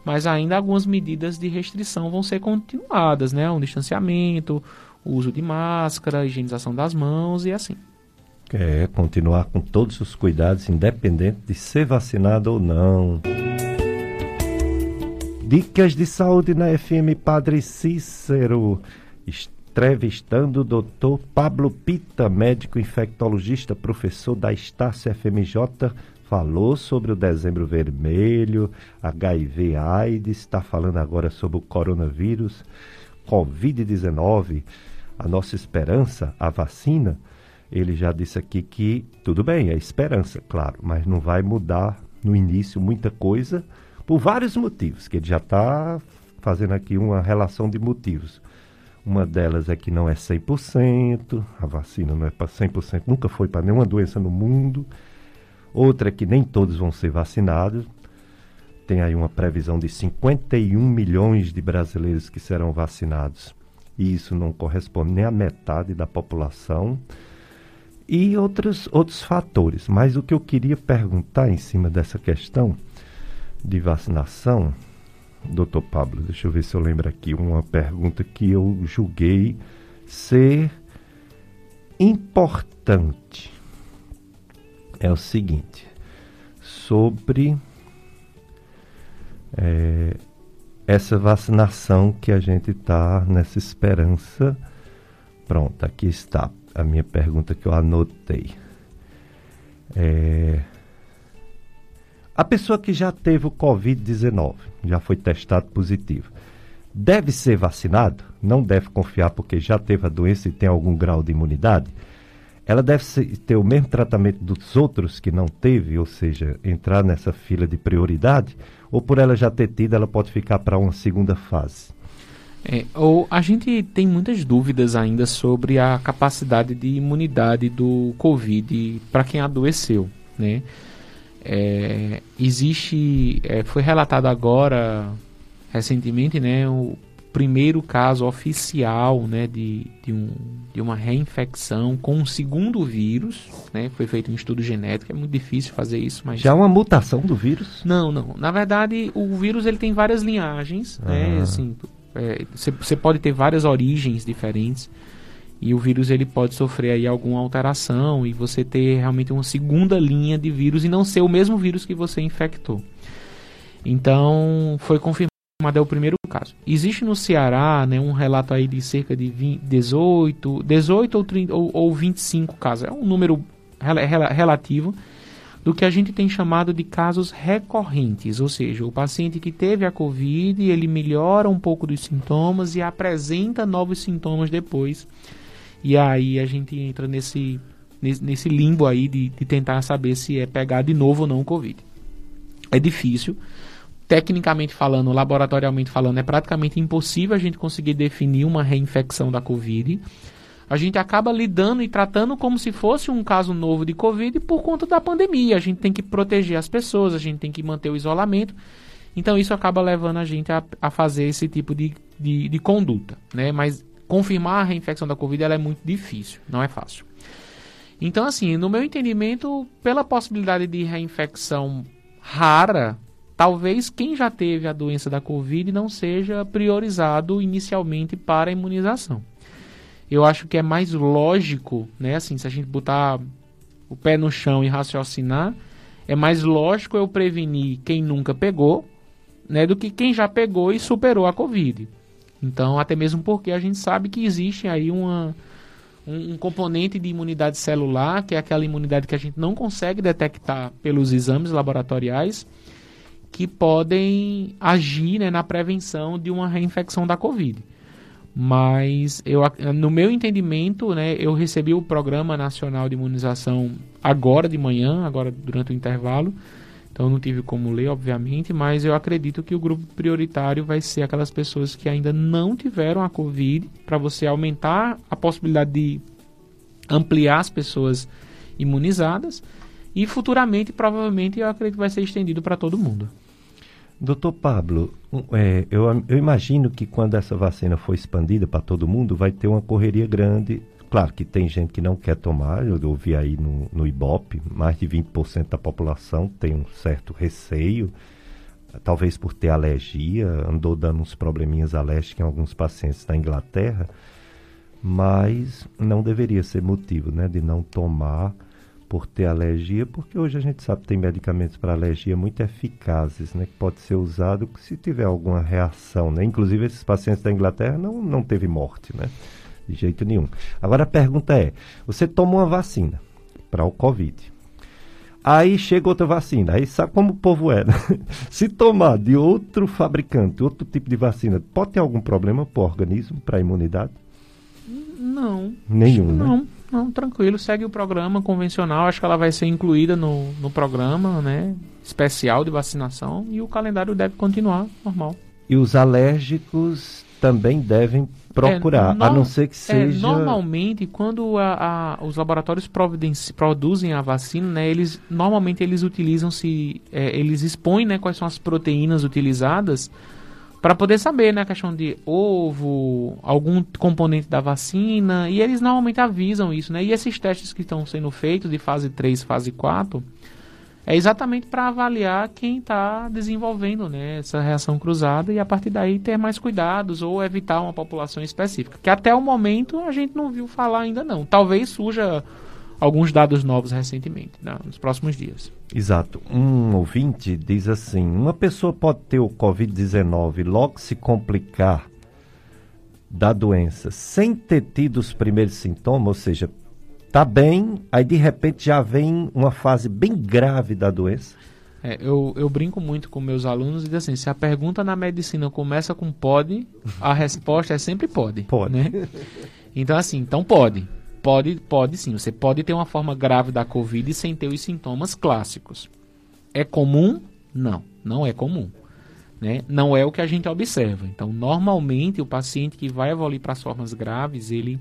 mas ainda algumas medidas de restrição vão ser continuadas, né? Um distanciamento, o uso de máscara, higienização das mãos e assim. É, continuar com todos os cuidados, independente de ser vacinado ou não. Dicas de saúde na FM Padre Cícero. Entrevistando o doutor Pablo Pita, médico infectologista, professor da Estácio FMJ, falou sobre o dezembro vermelho, HIV AIDS, está falando agora sobre o coronavírus, Covid-19, a nossa esperança, a vacina ele já disse aqui que tudo bem, é esperança, claro, mas não vai mudar no início muita coisa por vários motivos, que ele já está fazendo aqui uma relação de motivos. Uma delas é que não é 100%, a vacina não é para 100%, nunca foi para nenhuma doença no mundo. Outra é que nem todos vão ser vacinados. Tem aí uma previsão de 51 milhões de brasileiros que serão vacinados. E isso não corresponde nem à metade da população e outros, outros fatores. Mas o que eu queria perguntar em cima dessa questão de vacinação, doutor Pablo, deixa eu ver se eu lembro aqui, uma pergunta que eu julguei ser importante. É o seguinte, sobre é, essa vacinação que a gente está nessa esperança. Pronto, aqui está a minha pergunta que eu anotei. É... A pessoa que já teve o Covid-19, já foi testado positivo, deve ser vacinado, não deve confiar porque já teve a doença e tem algum grau de imunidade, ela deve ter o mesmo tratamento dos outros que não teve, ou seja, entrar nessa fila de prioridade, ou por ela já ter tido, ela pode ficar para uma segunda fase? É, ou a gente tem muitas dúvidas ainda sobre a capacidade de imunidade do Covid para quem adoeceu, né? É, existe, é, foi relatado agora recentemente, né, o primeiro caso oficial, né, de, de, um, de uma reinfecção com um segundo vírus, né, foi feito um estudo genético, é muito difícil fazer isso, mas já uma mutação do vírus? Não, não. Na verdade, o vírus ele tem várias linhagens, né, ah. né, assim, você é, pode ter várias origens diferentes e o vírus ele pode sofrer aí alguma alteração e você ter realmente uma segunda linha de vírus e não ser o mesmo vírus que você infectou. Então, foi confirmado é o primeiro caso. Existe no Ceará né, um relato aí de cerca de 20, 18, 18 ou, 30, ou, ou 25 casos. É um número rel rel relativo do que a gente tem chamado de casos recorrentes, ou seja, o paciente que teve a Covid, ele melhora um pouco dos sintomas e apresenta novos sintomas depois. E aí a gente entra nesse, nesse limbo aí de, de tentar saber se é pegar de novo ou não o Covid. É difícil. Tecnicamente falando, laboratorialmente falando, é praticamente impossível a gente conseguir definir uma reinfecção da Covid a gente acaba lidando e tratando como se fosse um caso novo de Covid por conta da pandemia. A gente tem que proteger as pessoas, a gente tem que manter o isolamento. Então isso acaba levando a gente a, a fazer esse tipo de, de, de, conduta. Né? Mas confirmar a reinfecção da Covid é muito difícil, não é fácil. Então, assim, no meu entendimento, pela possibilidade de reinfecção rara, talvez quem já teve a doença da Covid não seja priorizado inicialmente para a imunização eu acho que é mais lógico, né? Assim, se a gente botar o pé no chão e raciocinar, é mais lógico eu prevenir quem nunca pegou, né, do que quem já pegou e superou a Covid. Então, até mesmo porque a gente sabe que existe aí uma, um, um, componente de imunidade celular, que é aquela imunidade que a gente não consegue detectar pelos exames laboratoriais, que podem agir né, na prevenção de uma reinfecção da Covid. Mas eu, no meu entendimento, né, eu recebi o Programa Nacional de Imunização agora de manhã, agora durante o intervalo. Então não tive como ler, obviamente, mas eu acredito que o grupo prioritário vai ser aquelas pessoas que ainda não tiveram a Covid, para você aumentar a possibilidade de ampliar as pessoas imunizadas. E futuramente, provavelmente, eu acredito que vai ser estendido para todo mundo. Doutor Pablo, é, eu, eu, imagino que quando essa vacina for expandida para todo mundo, vai ter uma correria grande. Claro que tem gente que não quer tomar, eu ouvi aí no, no Ibope, mais de 20% da população tem um certo receio, talvez por ter alergia, andou dando uns probleminhas alérgicos em alguns pacientes da Inglaterra, mas não deveria ser motivo né, de não tomar por ter alergia, porque hoje a gente sabe que tem medicamentos para alergia muito eficazes, né, que pode ser usado se tiver alguma reação, né? Inclusive esses pacientes da Inglaterra não não teve morte, né? De jeito nenhum. Agora a pergunta é: você toma uma vacina para o COVID. Aí chega outra vacina. Aí sabe como o povo é, né? Se tomar de outro fabricante, outro tipo de vacina, pode ter algum problema para o organismo, para a imunidade? Não. Nenhum, né? Não. Não, tranquilo, segue o programa convencional. Acho que ela vai ser incluída no, no programa né, especial de vacinação e o calendário deve continuar normal. E os alérgicos também devem procurar, é, no, a não ser que é, seja. É, normalmente, quando a, a, os laboratórios produzem a vacina, né, eles normalmente eles utilizam se é, eles expõem né, quais são as proteínas utilizadas para poder saber, né, a questão de ovo, algum componente da vacina, e eles normalmente avisam isso, né? E esses testes que estão sendo feitos de fase 3, fase 4, é exatamente para avaliar quem está desenvolvendo né, essa reação cruzada e a partir daí ter mais cuidados ou evitar uma população específica. Que até o momento a gente não viu falar ainda não. Talvez surja alguns dados novos recentemente, né, nos próximos dias. Exato. Um ouvinte diz assim: uma pessoa pode ter o Covid-19 logo se complicar da doença sem ter tido os primeiros sintomas, ou seja, tá bem, aí de repente já vem uma fase bem grave da doença? É, eu, eu brinco muito com meus alunos e digo assim, se a pergunta na medicina começa com pode, a resposta é sempre pode. Pode. Né? Então, assim, então pode. Pode, pode sim. Você pode ter uma forma grave da Covid sem ter os sintomas clássicos. É comum? Não, não é comum. Né? Não é o que a gente observa. Então, normalmente, o paciente que vai evoluir para as formas graves, ele,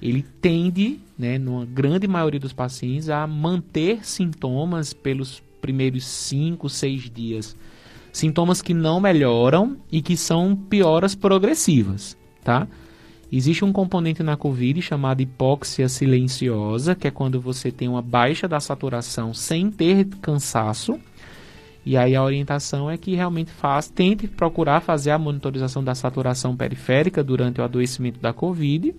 ele tende, né, numa grande maioria dos pacientes, a manter sintomas pelos primeiros 5, 6 dias. Sintomas que não melhoram e que são pioras progressivas, tá? Existe um componente na COVID chamado hipóxia silenciosa, que é quando você tem uma baixa da saturação sem ter cansaço. E aí a orientação é que realmente faz, tente procurar fazer a monitorização da saturação periférica durante o adoecimento da COVID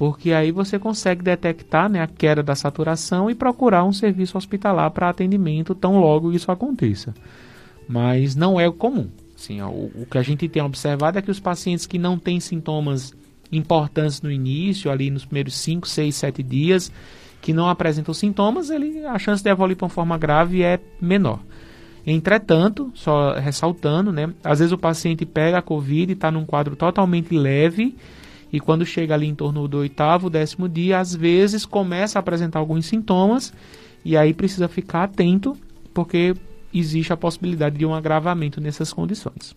porque aí você consegue detectar né, a queda da saturação e procurar um serviço hospitalar para atendimento tão logo isso aconteça. Mas não é comum. Assim, ó, o, o, que a gente tem observado é que os pacientes que não têm sintomas importantes no início, ali nos primeiros 5, 6, 7 dias, que não apresentam sintomas, ele, a chance de evoluir para uma forma grave é menor. Entretanto, só ressaltando, né, às vezes o paciente pega a Covid e está num quadro totalmente leve e quando chega ali em torno do oitavo, décimo dia, às vezes começa a apresentar alguns sintomas e aí precisa ficar atento porque existe a possibilidade de um agravamento nessas condições.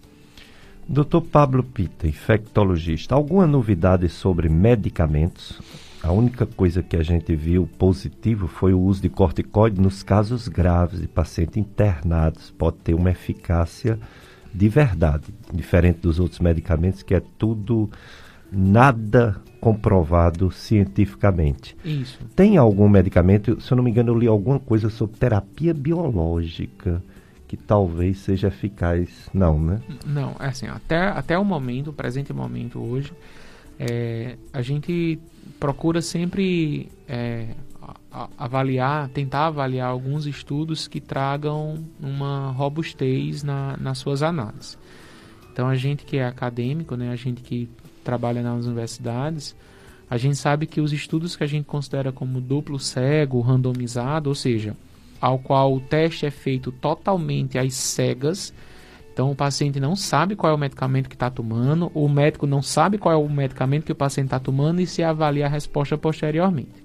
Dr. Pablo Pita, infectologista, alguma novidade sobre medicamentos? A única coisa que a gente viu positivo foi o uso de corticoide nos casos graves de pacientes internados. Pode ter uma eficácia de verdade, diferente dos outros medicamentos, que é tudo nada comprovado cientificamente. Isso. Tem algum medicamento, se eu não me engano, eu li alguma coisa sobre terapia biológica que talvez seja eficaz. Não, né? Não, é assim, até, até o momento, o presente momento hoje, é, a gente procura sempre é, avaliar, tentar avaliar alguns estudos que tragam uma robustez na, nas suas análises. Então a gente que é acadêmico, né, a gente que trabalha nas universidades, a gente sabe que os estudos que a gente considera como duplo cego, randomizado, ou seja, ao qual o teste é feito totalmente às cegas, então o paciente não sabe qual é o medicamento que está tomando, o médico não sabe qual é o medicamento que o paciente está tomando e se avalia a resposta posteriormente.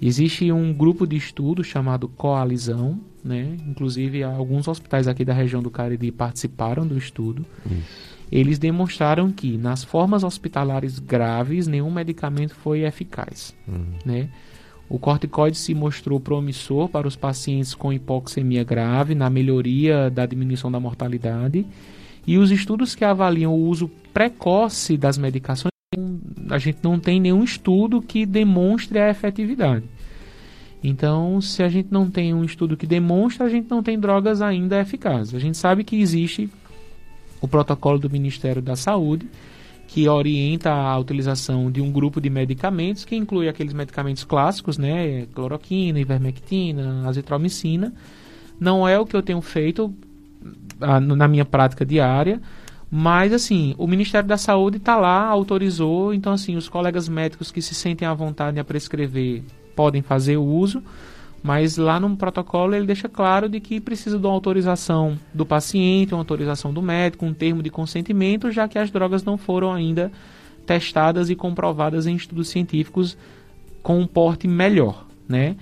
Existe um grupo de estudos chamado Coalizão, né? inclusive alguns hospitais aqui da região do Cariri participaram do estudo. Isso eles demonstraram que nas formas hospitalares graves nenhum medicamento foi eficaz. Uhum. Né? O corticoide se mostrou promissor para os pacientes com hipoxemia grave na melhoria da diminuição da mortalidade. E os estudos que avaliam o uso precoce das medicações, a gente não tem nenhum estudo que demonstre a efetividade. Então, se a gente não tem um estudo que demonstra, a gente não tem drogas ainda eficazes. A gente sabe que existe o protocolo do Ministério da Saúde, que orienta a utilização de um grupo de medicamentos, que inclui aqueles medicamentos clássicos, né, cloroquina, ivermectina, azitromicina. Não é o que eu tenho feito ah, na minha prática diária, mas assim, o Ministério da Saúde está lá, autorizou, então assim, os colegas médicos que se sentem à vontade a prescrever podem fazer o uso mas lá no protocolo ele deixa claro de que precisa de uma autorização do paciente, uma autorização do médico, um termo de consentimento, já que as drogas não foram ainda testadas e comprovadas em estudos científicos com um porte melhor, né?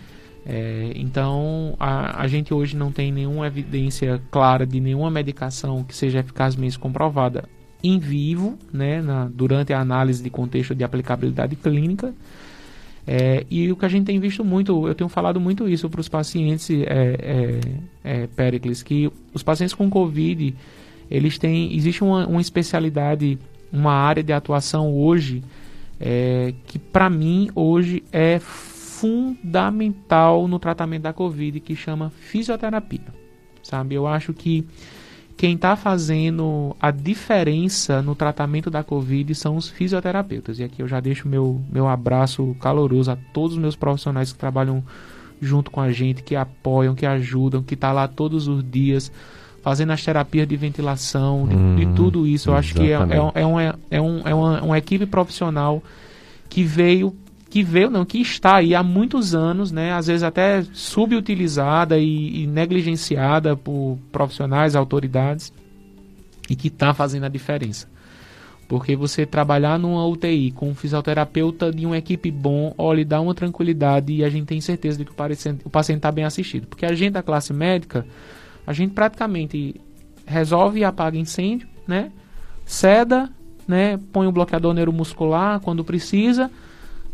É, então a, a gente hoje não tem nenhuma evidência clara de nenhuma medicação que seja eficazmente comprovada em vivo, né, na, durante a análise de contexto de aplicabilidade clínica. É, e o que a gente tem visto muito, eu tenho falado muito isso para os pacientes, é, é, é, Pericles, que os pacientes com Covid, eles têm, existe uma, uma especialidade, uma área de atuação hoje, é, que para mim hoje é fundamental no tratamento da Covid, que chama fisioterapia, sabe? Eu acho que quem está fazendo a diferença no tratamento da Covid são os fisioterapeutas. E aqui eu já deixo meu, meu abraço caloroso a todos os meus profissionais que trabalham junto com a gente, que apoiam, que ajudam, que estão tá lá todos os dias fazendo as terapias de ventilação, de, hum, de tudo isso. Eu acho que é, é, é, uma, é, um, é uma, uma equipe profissional que veio que veio, não, que está aí há muitos anos, né, às vezes até subutilizada e, e negligenciada por profissionais, autoridades, e que está fazendo a diferença. Porque você trabalhar numa UTI com um fisioterapeuta de uma equipe bom, olha, dá uma tranquilidade e a gente tem certeza de que o paciente está bem assistido. Porque a gente da classe médica, a gente praticamente resolve e apaga incêndio, né? Seda, né? Põe o bloqueador neuromuscular quando precisa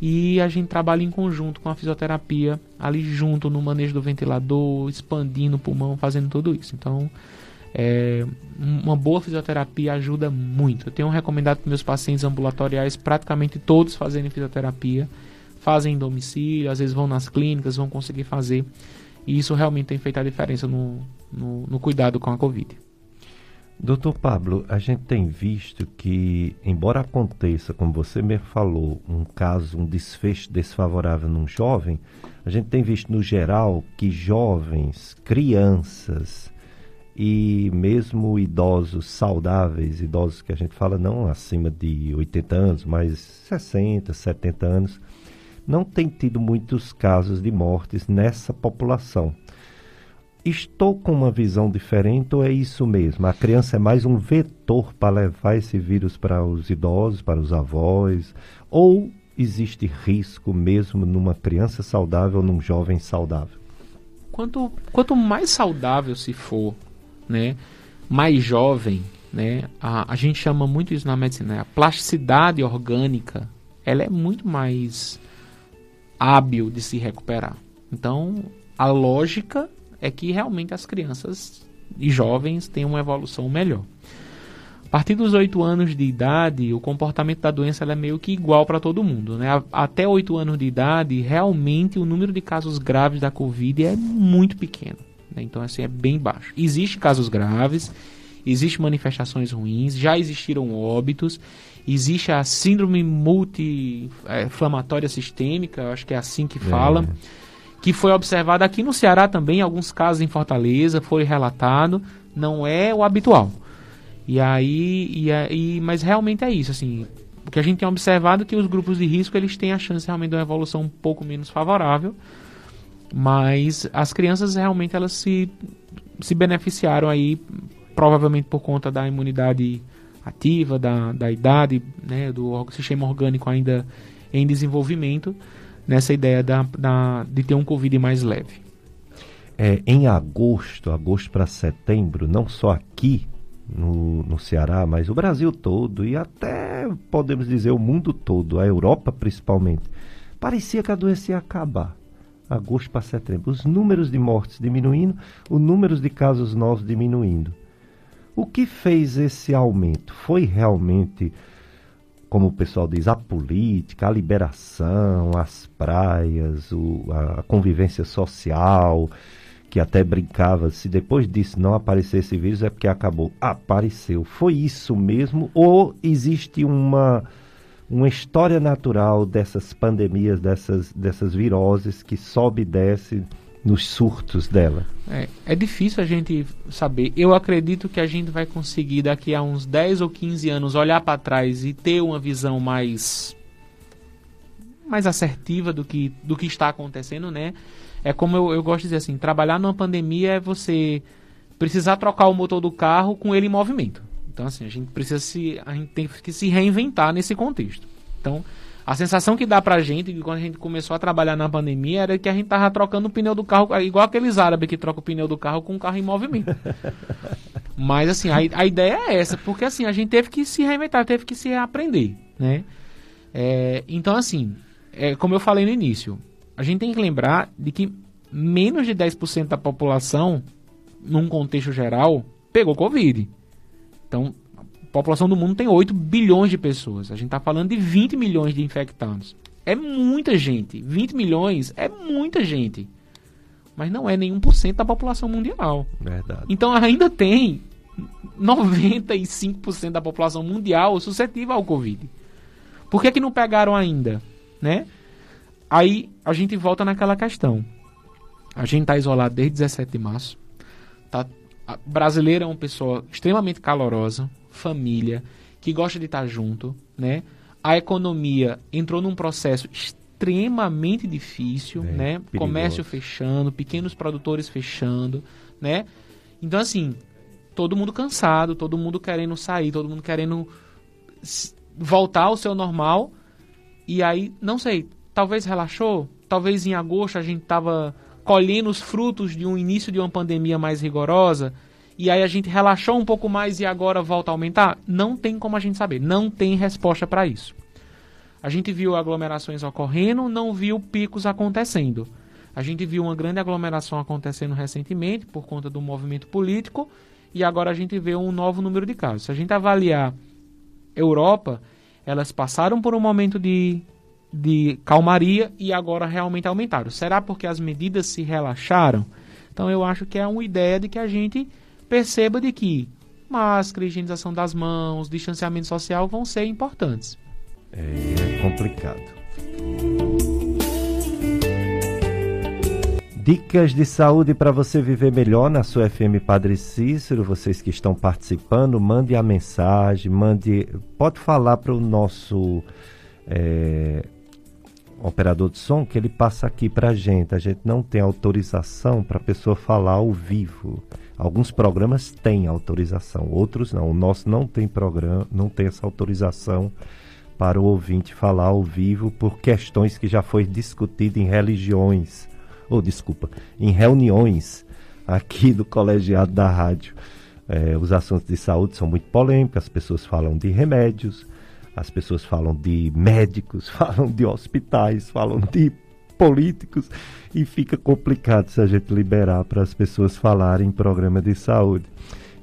e a gente trabalha em conjunto com a fisioterapia ali junto no manejo do ventilador, expandindo o pulmão, fazendo tudo isso. Então, é, uma boa fisioterapia ajuda muito. Eu tenho recomendado para meus pacientes ambulatoriais praticamente todos fazerem fisioterapia, fazem em domicílio, às vezes vão nas clínicas, vão conseguir fazer. E isso realmente tem feito a diferença no, no, no cuidado com a Covid. Doutor Pablo, a gente tem visto que, embora aconteça, como você mesmo falou, um caso, um desfecho desfavorável num jovem, a gente tem visto no geral que jovens, crianças e mesmo idosos saudáveis, idosos que a gente fala não acima de 80 anos, mas 60, 70 anos, não tem tido muitos casos de mortes nessa população. Estou com uma visão diferente ou é isso mesmo? A criança é mais um vetor para levar esse vírus para os idosos, para os avós? Ou existe risco mesmo numa criança saudável num jovem saudável? Quanto, quanto mais saudável se for, né, mais jovem, né, a, a gente chama muito isso na medicina, né, a plasticidade orgânica, ela é muito mais hábil de se recuperar. Então, a lógica é que realmente as crianças e jovens têm uma evolução melhor. A partir dos 8 anos de idade, o comportamento da doença é meio que igual para todo mundo. Né? Até 8 anos de idade, realmente o número de casos graves da Covid é muito pequeno. Né? Então, assim, é bem baixo. Existem casos graves, existem manifestações ruins, já existiram óbitos, existe a síndrome multi-inflamatória sistêmica, acho que é assim que fala. Que foi observado aqui no Ceará também, alguns casos em Fortaleza, foi relatado, não é o habitual. E aí, e aí, mas realmente é isso, assim, o que a gente tem observado é que os grupos de risco eles têm a chance realmente de uma evolução um pouco menos favorável, mas as crianças realmente elas se, se beneficiaram aí, provavelmente por conta da imunidade ativa, da, da idade, né, do sistema orgânico ainda em desenvolvimento, nessa ideia da, da, de ter um Covid mais leve. É, em agosto, agosto para setembro, não só aqui no, no Ceará, mas o Brasil todo e até podemos dizer o mundo todo, a Europa principalmente, parecia que a doença ia acabar. Agosto para setembro, os números de mortes diminuindo, os números de casos novos diminuindo. O que fez esse aumento? Foi realmente como o pessoal diz, a política, a liberação, as praias, o, a convivência social, que até brincava, se depois disso não aparecer esse vírus é porque acabou. Apareceu. Foi isso mesmo? Ou existe uma, uma história natural dessas pandemias, dessas, dessas viroses que sobe e desce nos surtos dela? É, é difícil a gente saber. Eu acredito que a gente vai conseguir daqui a uns 10 ou 15 anos olhar para trás e ter uma visão mais mais assertiva do que, do que está acontecendo, né? É como eu, eu gosto de dizer assim, trabalhar numa pandemia é você precisar trocar o motor do carro com ele em movimento. Então assim, a gente precisa se a gente tem que se reinventar nesse contexto. Então, a sensação que dá pra gente, quando a gente começou a trabalhar na pandemia, era que a gente tava trocando o pneu do carro, igual aqueles árabes que trocam o pneu do carro com o carro em movimento. Mas, assim, a, a ideia é essa, porque, assim, a gente teve que se reinventar, teve que se aprender, né? É, então, assim, é, como eu falei no início, a gente tem que lembrar de que menos de 10% da população, num contexto geral, pegou Covid. Então, a população do mundo tem 8 bilhões de pessoas. A gente está falando de 20 milhões de infectados. É muita gente. 20 milhões é muita gente. Mas não é nenhum por cento da população mundial. Verdade. Então ainda tem 95% da população mundial suscetível ao Covid. Por que, que não pegaram ainda? Né? Aí a gente volta naquela questão. A gente está isolado desde 17 de março. Tá, a brasileira é uma pessoa extremamente calorosa, família, que gosta de estar junto, né? A economia entrou num processo extremamente difícil, né? perigoso. Comércio fechando, pequenos produtores fechando, né? Então assim, todo mundo cansado, todo mundo querendo sair, todo mundo querendo voltar ao seu normal. E aí, não sei, talvez relaxou, talvez em agosto a gente tava colhendo os frutos de um início de uma pandemia mais rigorosa, e aí a gente relaxou um pouco mais e agora volta a aumentar? Não tem como a gente saber, não tem resposta para isso. A gente viu aglomerações ocorrendo, não viu picos acontecendo. A gente viu uma grande aglomeração acontecendo recentemente por conta do movimento político e agora a gente vê um novo número de casos. Se a gente avaliar Europa, elas passaram por um momento de, de calmaria e agora realmente aumentaram. Será porque as medidas se relaxaram? Então eu acho que é uma ideia de que a gente perceba de que máscara, higienização das mãos, distanciamento social vão ser importantes. É complicado. Dicas de saúde para você viver melhor na sua FM Padre Cícero. Vocês que estão participando, mande a mensagem, mande. Pode falar para o nosso é, operador de som que ele passa aqui para a gente. A gente não tem autorização para a pessoa falar ao vivo. Alguns programas têm autorização, outros não. O nosso não tem programa, não tem essa autorização para o ouvinte falar ao vivo por questões que já foi discutido em religiões, ou desculpa, em reuniões aqui do colegiado da rádio. É, os assuntos de saúde são muito polêmicos, as pessoas falam de remédios, as pessoas falam de médicos, falam de hospitais, falam de políticos e fica complicado se a gente liberar para as pessoas falarem em programa de saúde.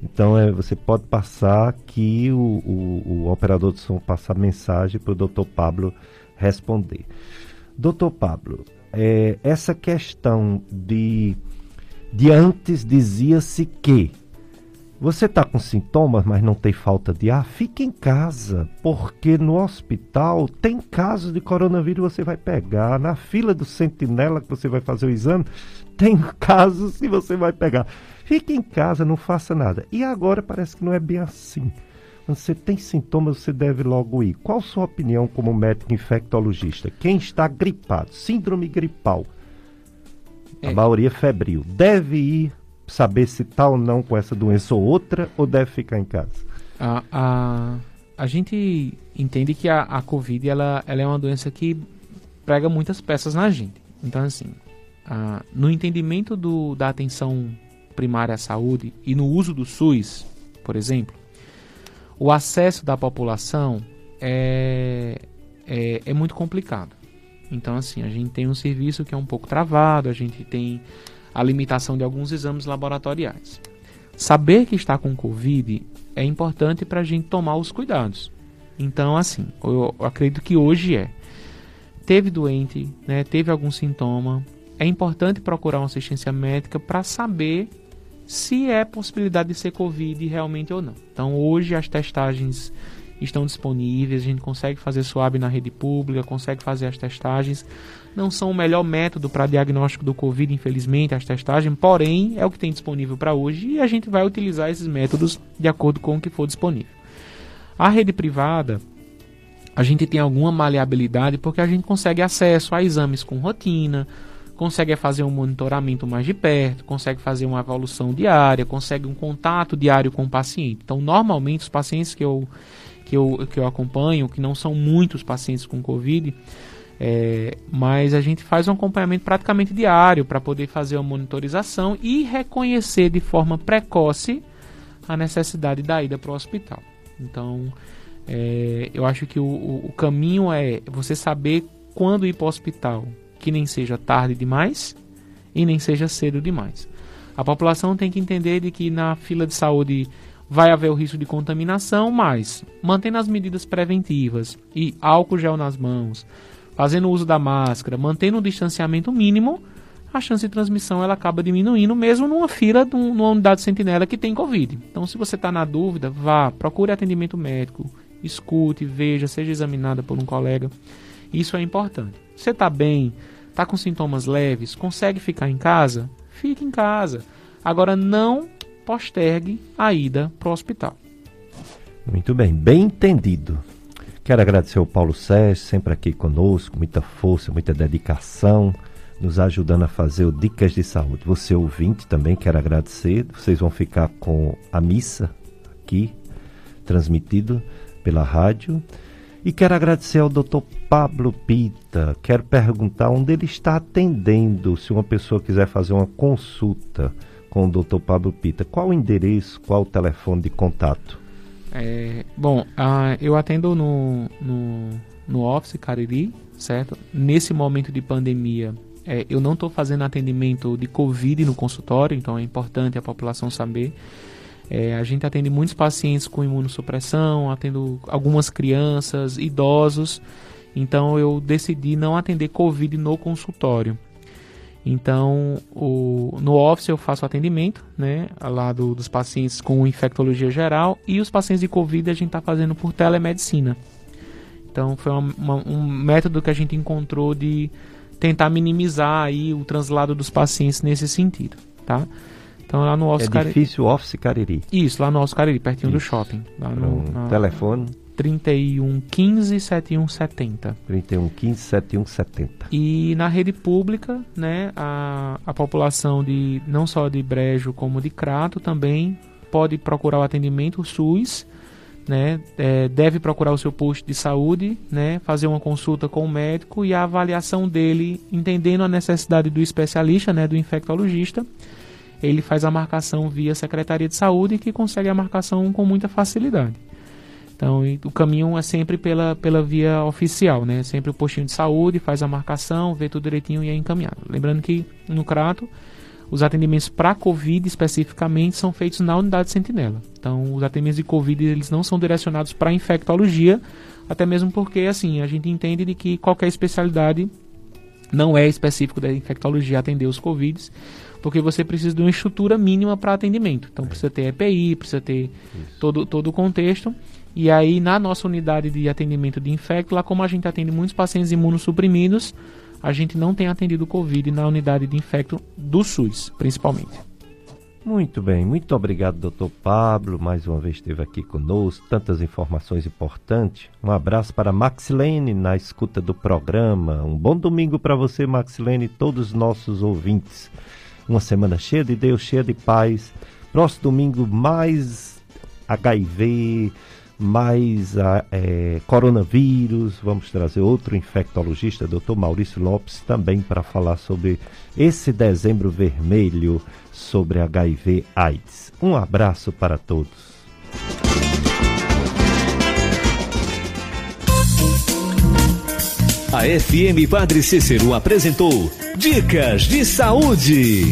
Então é, você pode passar que o, o, o operador de som passa a mensagem para o doutor Pablo responder. Doutor Pablo, é, essa questão de, de antes dizia-se que você está com sintomas, mas não tem falta de ar, fique em casa, porque no hospital tem casos de coronavírus você vai pegar. Na fila do sentinela que você vai fazer o exame, tem casos que você vai pegar. Fique em casa, não faça nada. E agora parece que não é bem assim. Você tem sintomas, você deve logo ir. Qual sua opinião como médico infectologista? Quem está gripado, síndrome gripal, a É. maioria febril, deve ir saber se está ou não com essa doença ou outra, ou deve ficar em casa? A, a, a gente entende que a, a Covid ela, ela é uma doença que prega muitas peças na gente. Então, assim, a- no entendimento do, da atenção primária à saúde e no uso do SUS, por exemplo, o acesso da população é, é, é muito complicado. Então, assim, a gente tem um serviço que é um pouco travado, a gente tem a limitação de alguns exames laboratoriais. Saber que está com Covid é importante para a gente tomar os cuidados. Então, assim, eu, acredito que hoje é. Teve doente, né, teve algum sintoma, é importante procurar uma assistência médica para saber se é possibilidade de ser Covid realmente ou não. Então, hoje as testagens estão disponíveis, a gente consegue fazer swab na rede pública, consegue fazer as testagens. Não são o melhor método para diagnóstico do Covid, infelizmente, as testagens, porém é o que tem disponível para hoje e a gente vai utilizar esses métodos de acordo com o que for disponível. A rede privada, a gente tem alguma maleabilidade porque a gente consegue acesso a exames com rotina, consegue fazer um monitoramento mais de perto, consegue fazer uma evolução diária, consegue um contato diário com o paciente. Então, normalmente, os pacientes que eu, que eu, que eu acompanho, que não são muitos pacientes com Covid, é, mas a gente faz um acompanhamento praticamente diário para poder fazer uma monitorização e reconhecer de forma precoce a necessidade da ida para o hospital. Então, é, eu acho que o, o, caminho é você saber quando ir para o hospital, que nem seja tarde demais e nem seja cedo demais. A população tem que entender de que na fila de saúde vai haver o risco de contaminação, mas mantendo as medidas preventivas e álcool gel nas mãos, fazendo uso da máscara, mantendo um distanciamento mínimo, a chance de transmissão ela acaba diminuindo, mesmo numa fila, um- numa unidade sentinela que tem Covid. Então, se você está na dúvida, vá, procure atendimento médico, escute, veja, seja examinada por um colega. Isso é importante. Você está bem, está com sintomas leves, consegue ficar em casa? Fique em casa. Agora, não postergue a ida para o hospital. Muito bem, bem entendido. Quero agradecer ao Paulo Sérgio, sempre aqui conosco, muita força, muita dedicação, nos ajudando a fazer o Dicas de Saúde. Você ouvinte também quero agradecer. Vocês vão ficar com a missa aqui, transmitido pela rádio. E quero agradecer ao Dr. Pablo Pita. Quero perguntar onde ele está atendendo, se uma pessoa quiser fazer uma consulta com o Dr. Pablo Pita. Qual o endereço, qual o telefone de contato? É, bom, uh, eu atendo no, no, no Office Cariri, certo? Nesse momento de pandemia, é, eu não estou fazendo atendimento de Covid no consultório, então é importante a população saber. É, a gente atende muitos pacientes com imunossupressão, atendo algumas crianças, idosos. Então eu decidi não atender Covid no consultório. Então, o, no office eu faço atendimento, né, lá do, dos pacientes com infectologia geral e os pacientes de Covid a gente está fazendo por telemedicina. Então, foi uma, uma, um método que a gente encontrou de tentar minimizar aí o translado dos pacientes nesse sentido, tá? Então lá no Office Cariri. Edifício Office Cariri. Isso, lá no Office Cariri, pertinho Isso. do shopping. Lá no, na... Telefone? 3115 7170. 3115 7170. E na rede pública, né, a, a população de não só de Brejo como de Crato também pode procurar o atendimento o SUS, né, é, deve procurar o seu posto de saúde, né, fazer uma consulta com o médico e a avaliação dele, entendendo a necessidade do especialista, né, do infectologista, ele faz a marcação via Secretaria de Saúde que consegue a marcação com muita facilidade. Então, o caminho é sempre pela, pela via oficial, né? Sempre o postinho de saúde faz a marcação, vê tudo direitinho e é encaminhado. Lembrando que no Crato, os atendimentos para Covid especificamente são feitos na unidade Sentinela. Então, os atendimentos de Covid eles não são direcionados para infectologia, até mesmo porque assim a gente entende de que qualquer especialidade não é específico da infectologia atender os Covids porque você precisa de uma estrutura mínima para atendimento. Então precisa ter EPI, precisa ter todo, todo o contexto. E aí na nossa unidade de atendimento de infecto, lá como a gente atende muitos pacientes imunossuprimidos, a gente não tem atendido Covid na unidade de infecto do SUS, principalmente. Muito bem, muito obrigado, doutor Pablo. Mais uma vez esteve aqui conosco, tantas informações importantes. Um abraço para Maxilene na escuta do programa. Um bom domingo para você, Maxilene, e todos os nossos ouvintes uma semana cheia de Deus, cheia de paz. Próximo domingo, mais HIV, mais é, coronavírus. Vamos trazer outro infectologista, Dr. Maurício Lopes, também para falar sobre esse dezembro vermelho, sobre HIV/AIDS. Um abraço para todos. A FM Padre Cícero apresentou Dicas de Saúde.